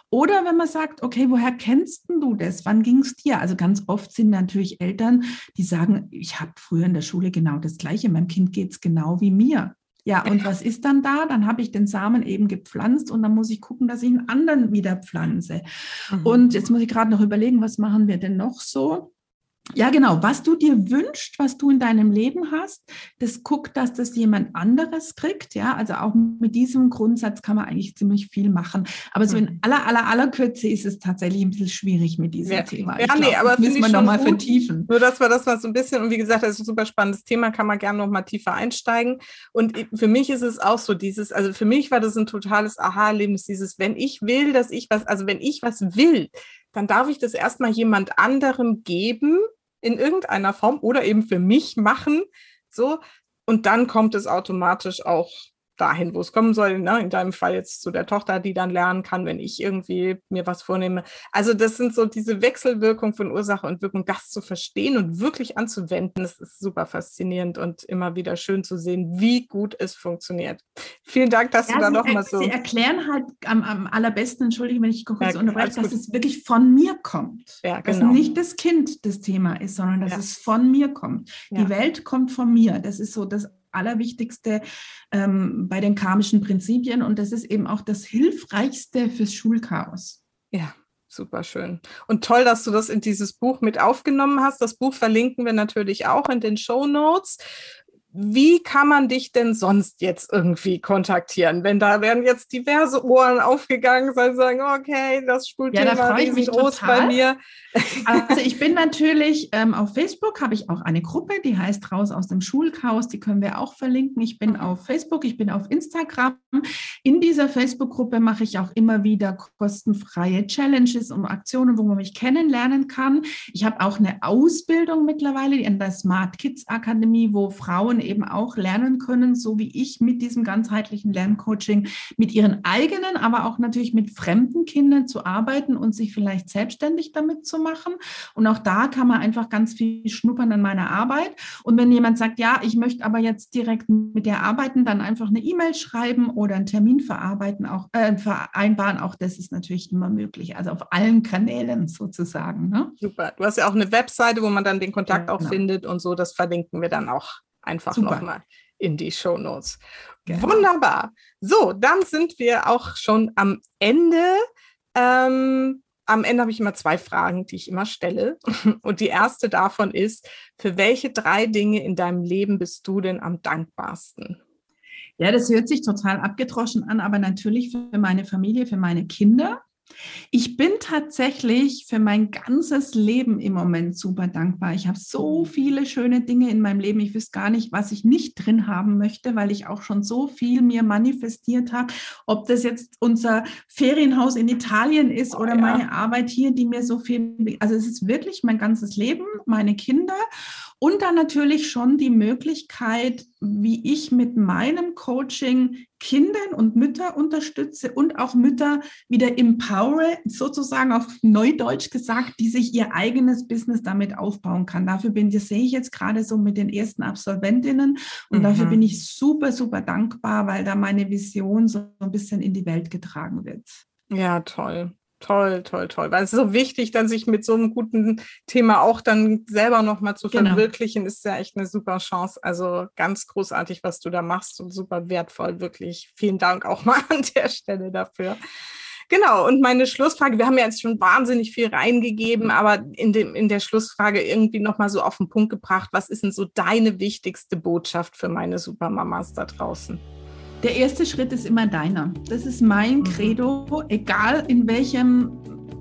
Oder wenn man sagt, okay, woher kennst du das? Wann ging es dir? Also ganz oft sind natürlich Eltern, die sagen, ich habe früher in der Schule genau das Gleiche, meinem Kind geht es genau wie mir. Ja, und was ist dann da? Dann habe ich den Samen eben gepflanzt und dann muss ich gucken, dass ich einen anderen wieder pflanze. Mhm. Und jetzt muss ich gerade noch überlegen, was machen wir denn noch so? Ja, genau. Was du dir wünschst, was du in deinem Leben hast, das guckt, dass das jemand anderes kriegt. Ja, also auch mit diesem Grundsatz kann man eigentlich ziemlich viel machen. Aber so in mhm. aller, aller, aller Kürze ist es tatsächlich ein bisschen schwierig mit diesem ja. Thema. Ich ja, nee, aber das müssen wir nochmal vertiefen. Nur, dass wir das mal so ein bisschen, und wie gesagt, das ist ein super spannendes Thema, kann man gerne nochmal tiefer einsteigen. Und für mich ist es auch so dieses, also für mich war das ein totales Aha-Erlebnis, dieses, wenn ich will, dass ich was, also wenn ich was will, dann darf ich das erstmal jemand anderem geben in irgendeiner Form oder eben für mich machen. So. Und dann kommt es automatisch auch dahin, wo es kommen soll. Ne? In deinem Fall jetzt zu der Tochter, die dann lernen kann, wenn ich irgendwie mir was vornehme. Also das sind so diese Wechselwirkung von Ursache und Wirkung, das zu verstehen und wirklich anzuwenden. Das ist super faszinierend und immer wieder schön zu sehen, wie gut es funktioniert. Vielen Dank, dass ja, du da nochmal so. Sie erklären halt am, am allerbesten, entschuldige, wenn ich kurz ja, unterbreche, dass es wirklich von mir kommt. Ja, genau. Dass nicht das Kind das Thema ist, sondern dass ja. es von mir kommt. Die Welt kommt von mir. Das ist so das Allerwichtigste ähm, bei den karmischen Prinzipien und das ist eben auch das Hilfreichste fürs Schulchaos. Ja. Super schön. Und toll, dass du das in dieses Buch mit aufgenommen hast. Das Buch verlinken wir natürlich auch in den Show Notes wie kann man dich denn sonst jetzt irgendwie kontaktieren? Wenn da werden jetzt diverse Ohren aufgegangen sein, sagen, okay, das Schulthema ja, da freue ich mich groß total. bei mir. Also ich bin natürlich ähm, auf Facebook, habe ich auch eine Gruppe, die heißt Raus aus dem Schulchaos, die können wir auch verlinken. Ich bin mhm. auf Facebook, ich bin auf Instagram. In dieser Facebook-Gruppe mache ich auch immer wieder kostenfreie Challenges und Aktionen, wo man mich kennenlernen kann. Ich habe auch eine Ausbildung mittlerweile in der Smart Kids Akademie, wo Frauen eben auch lernen können, so wie ich mit diesem ganzheitlichen Lerncoaching, mit ihren eigenen, aber auch natürlich mit fremden Kindern zu arbeiten und sich vielleicht selbstständig damit zu machen. Und auch da kann man einfach ganz viel schnuppern an meiner Arbeit. Und wenn jemand sagt, ja, ich möchte aber jetzt direkt mit der arbeiten, dann einfach eine E-Mail schreiben oder einen Termin verarbeiten, auch äh, vereinbaren. Auch das ist natürlich immer möglich. Also auf allen Kanälen sozusagen. Ne? Super. Du hast ja auch eine Webseite, wo man dann den Kontakt ja, genau. auch findet und so. Das verlinken wir dann auch einfach nochmal in die Show Notes. Wunderbar. So, dann sind wir auch schon am Ende. Ähm, am Ende habe ich immer zwei Fragen, die ich immer stelle. Und die erste davon ist, für welche drei Dinge in deinem Leben bist du denn am dankbarsten? Ja, das hört sich total abgedroschen an, aber natürlich für meine Familie, für meine Kinder, ich bin tatsächlich für mein ganzes Leben im Moment super dankbar. Ich habe so mhm. viele schöne Dinge in meinem Leben. Ich wüsste gar nicht, was ich nicht drin haben möchte, weil ich auch schon so viel mir manifestiert habe. Ob das jetzt unser Ferienhaus in Italien ist oh, oder ja. meine Arbeit hier, die mir so viel, also es ist wirklich mein ganzes Leben, meine Kinder und dann natürlich schon die Möglichkeit, wie ich mit meinem Coaching Kindern und Mütter unterstütze und auch Mütter wieder empowere, sozusagen auf Neudeutsch gesagt, die sich ihr eigenes Business damit aufbauen kann. Dafür bin das sehe ich jetzt gerade so mit den ersten Absolventinnen und mhm. dafür bin ich super, super dankbar, weil da meine Vision so ein bisschen in die Welt getragen wird. Ja, toll. Toll, toll, toll. Weil es ist so wichtig, dann sich mit so einem guten Thema auch dann selber nochmal zu genau. verwirklichen, ist ja echt eine super Chance. Also ganz großartig, was du da machst und super wertvoll, wirklich. Vielen Dank auch mal an der Stelle dafür. Genau, und meine Schlussfrage, wir haben ja jetzt schon wahnsinnig viel reingegeben, aber in, dem, in der Schlussfrage irgendwie nochmal so auf den Punkt gebracht, was ist denn so deine wichtigste Botschaft für meine Supermamas da draußen? Der erste Schritt ist immer deiner. Das ist mein mhm. Credo, egal in welchem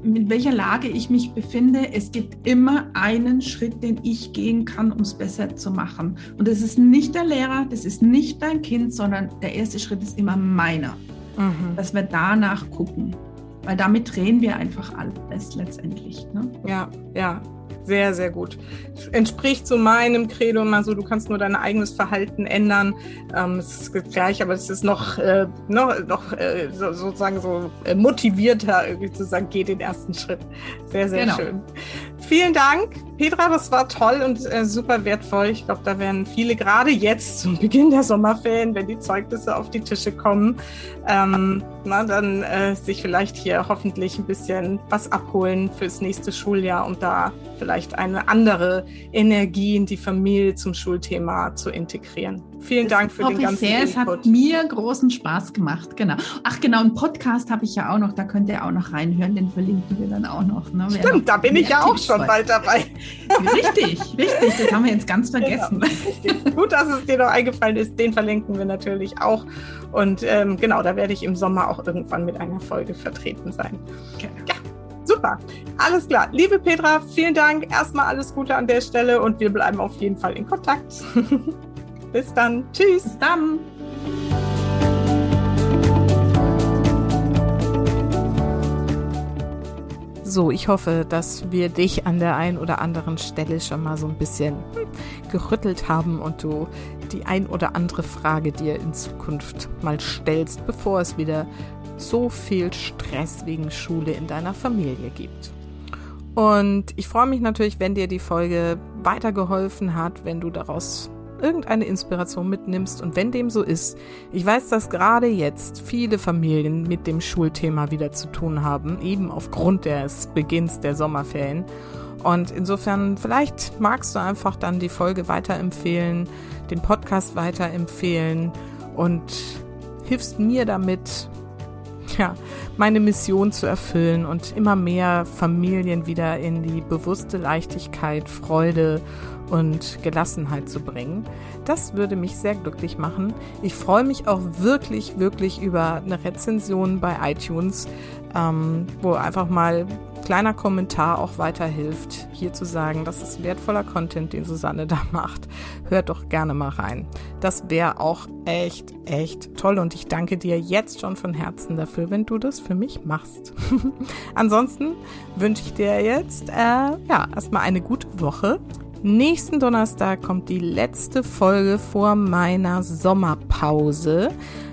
mit welcher Lage ich mich befinde, es gibt immer einen Schritt, den ich gehen kann, um es besser zu machen. Und das ist nicht der Lehrer, das ist nicht dein Kind, sondern der erste Schritt ist immer meiner. Mhm. Dass wir danach gucken. Weil damit drehen wir einfach alles letztendlich. Ne? Ja, ja, sehr, sehr gut. Entspricht so meinem Credo immer so, du kannst nur dein eigenes Verhalten ändern. Ähm, es ist gleich, aber es ist noch, äh, noch, noch äh, so, sozusagen so äh, motivierter, irgendwie zu sagen, geh den ersten Schritt. Sehr, sehr genau. schön. Vielen Dank, Petra, das war toll und äh, super wertvoll. Ich glaube, da werden viele gerade jetzt zum Beginn der Sommerferien, wenn die Zeugnisse auf die Tische kommen, ähm, na, dann äh, sich vielleicht hier hoffentlich ein bisschen was abholen fürs nächste Schuljahr, um da vielleicht eine andere Energie in die Familie zum Schulthema zu integrieren. Vielen das Dank für den ganzen sehr. Input. Es hat mir großen Spaß gemacht, genau. Ach genau, einen Podcast habe ich ja auch noch, da könnt ihr auch noch reinhören, den verlinken wir dann auch noch. Ne? Stimmt, da bin ich ja auch schon bald dabei. Richtig, richtig, das haben wir jetzt ganz genau, vergessen. Genau, Gut, dass es dir noch eingefallen ist, den verlinken wir natürlich auch. Und ähm, genau, da werde ich im Sommer auch irgendwann mit einer Folge vertreten sein. Okay. Ja, super. Alles klar. Liebe Petra, vielen Dank. Erstmal alles Gute an der Stelle und wir bleiben auf jeden Fall in Kontakt. Bis dann. Tschüss. Bis dann. So, ich hoffe, dass wir dich an der einen oder anderen Stelle schon mal so ein bisschen hm, gerüttelt haben und du die ein oder andere Frage dir in Zukunft mal stellst, bevor es wieder so viel Stress wegen Schule in deiner Familie gibt. Und ich freue mich natürlich, wenn dir die Folge weitergeholfen hat, wenn du daraus irgendeine Inspiration mitnimmst. Und wenn dem so ist, ich weiß, dass gerade jetzt viele Familien mit dem Schulthema wieder zu tun haben, eben aufgrund des Beginns der Sommerferien. Und insofern, vielleicht magst du einfach dann die Folge weiterempfehlen, den Podcast weiterempfehlen und hilfst mir damit, ja, meine Mission zu erfüllen und immer mehr Familien wieder in die bewusste Leichtigkeit, Freude und Gelassenheit zu bringen. Das würde mich sehr glücklich machen. Ich freue mich auch wirklich, wirklich über eine Rezension bei iTunes, ähm, wo einfach mal kleiner Kommentar auch weiterhilft, hier zu sagen, das ist wertvoller Content, den Susanne da macht. Hört doch gerne mal rein. Das wäre auch echt, echt toll und ich danke dir jetzt schon von Herzen dafür, wenn du das für mich machst. Ansonsten wünsche ich dir jetzt äh, ja erstmal eine gute Woche. Nächsten Donnerstag kommt die letzte Folge vor meiner Sommerpause.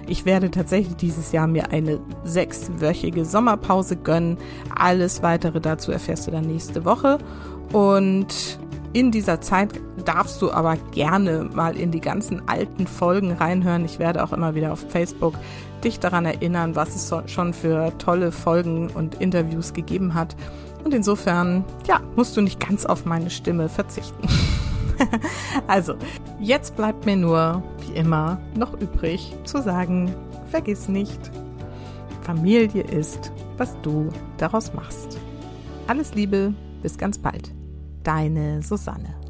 Ich werde tatsächlich dieses Jahr mir eine sechswöchige Sommerpause gönnen. Alles weitere dazu erfährst du dann nächste Woche. Und in dieser Zeit darfst du aber gerne mal in die ganzen alten Folgen reinhören. Ich werde auch immer wieder auf Facebook dich daran erinnern, was es schon für tolle Folgen und Interviews gegeben hat. Und insofern, ja, musst du nicht ganz auf meine Stimme verzichten. also, jetzt bleibt mir nur, wie immer, noch übrig zu sagen, vergiss nicht, Familie ist, was du daraus machst. Alles Liebe, bis ganz bald. Deine Susanne.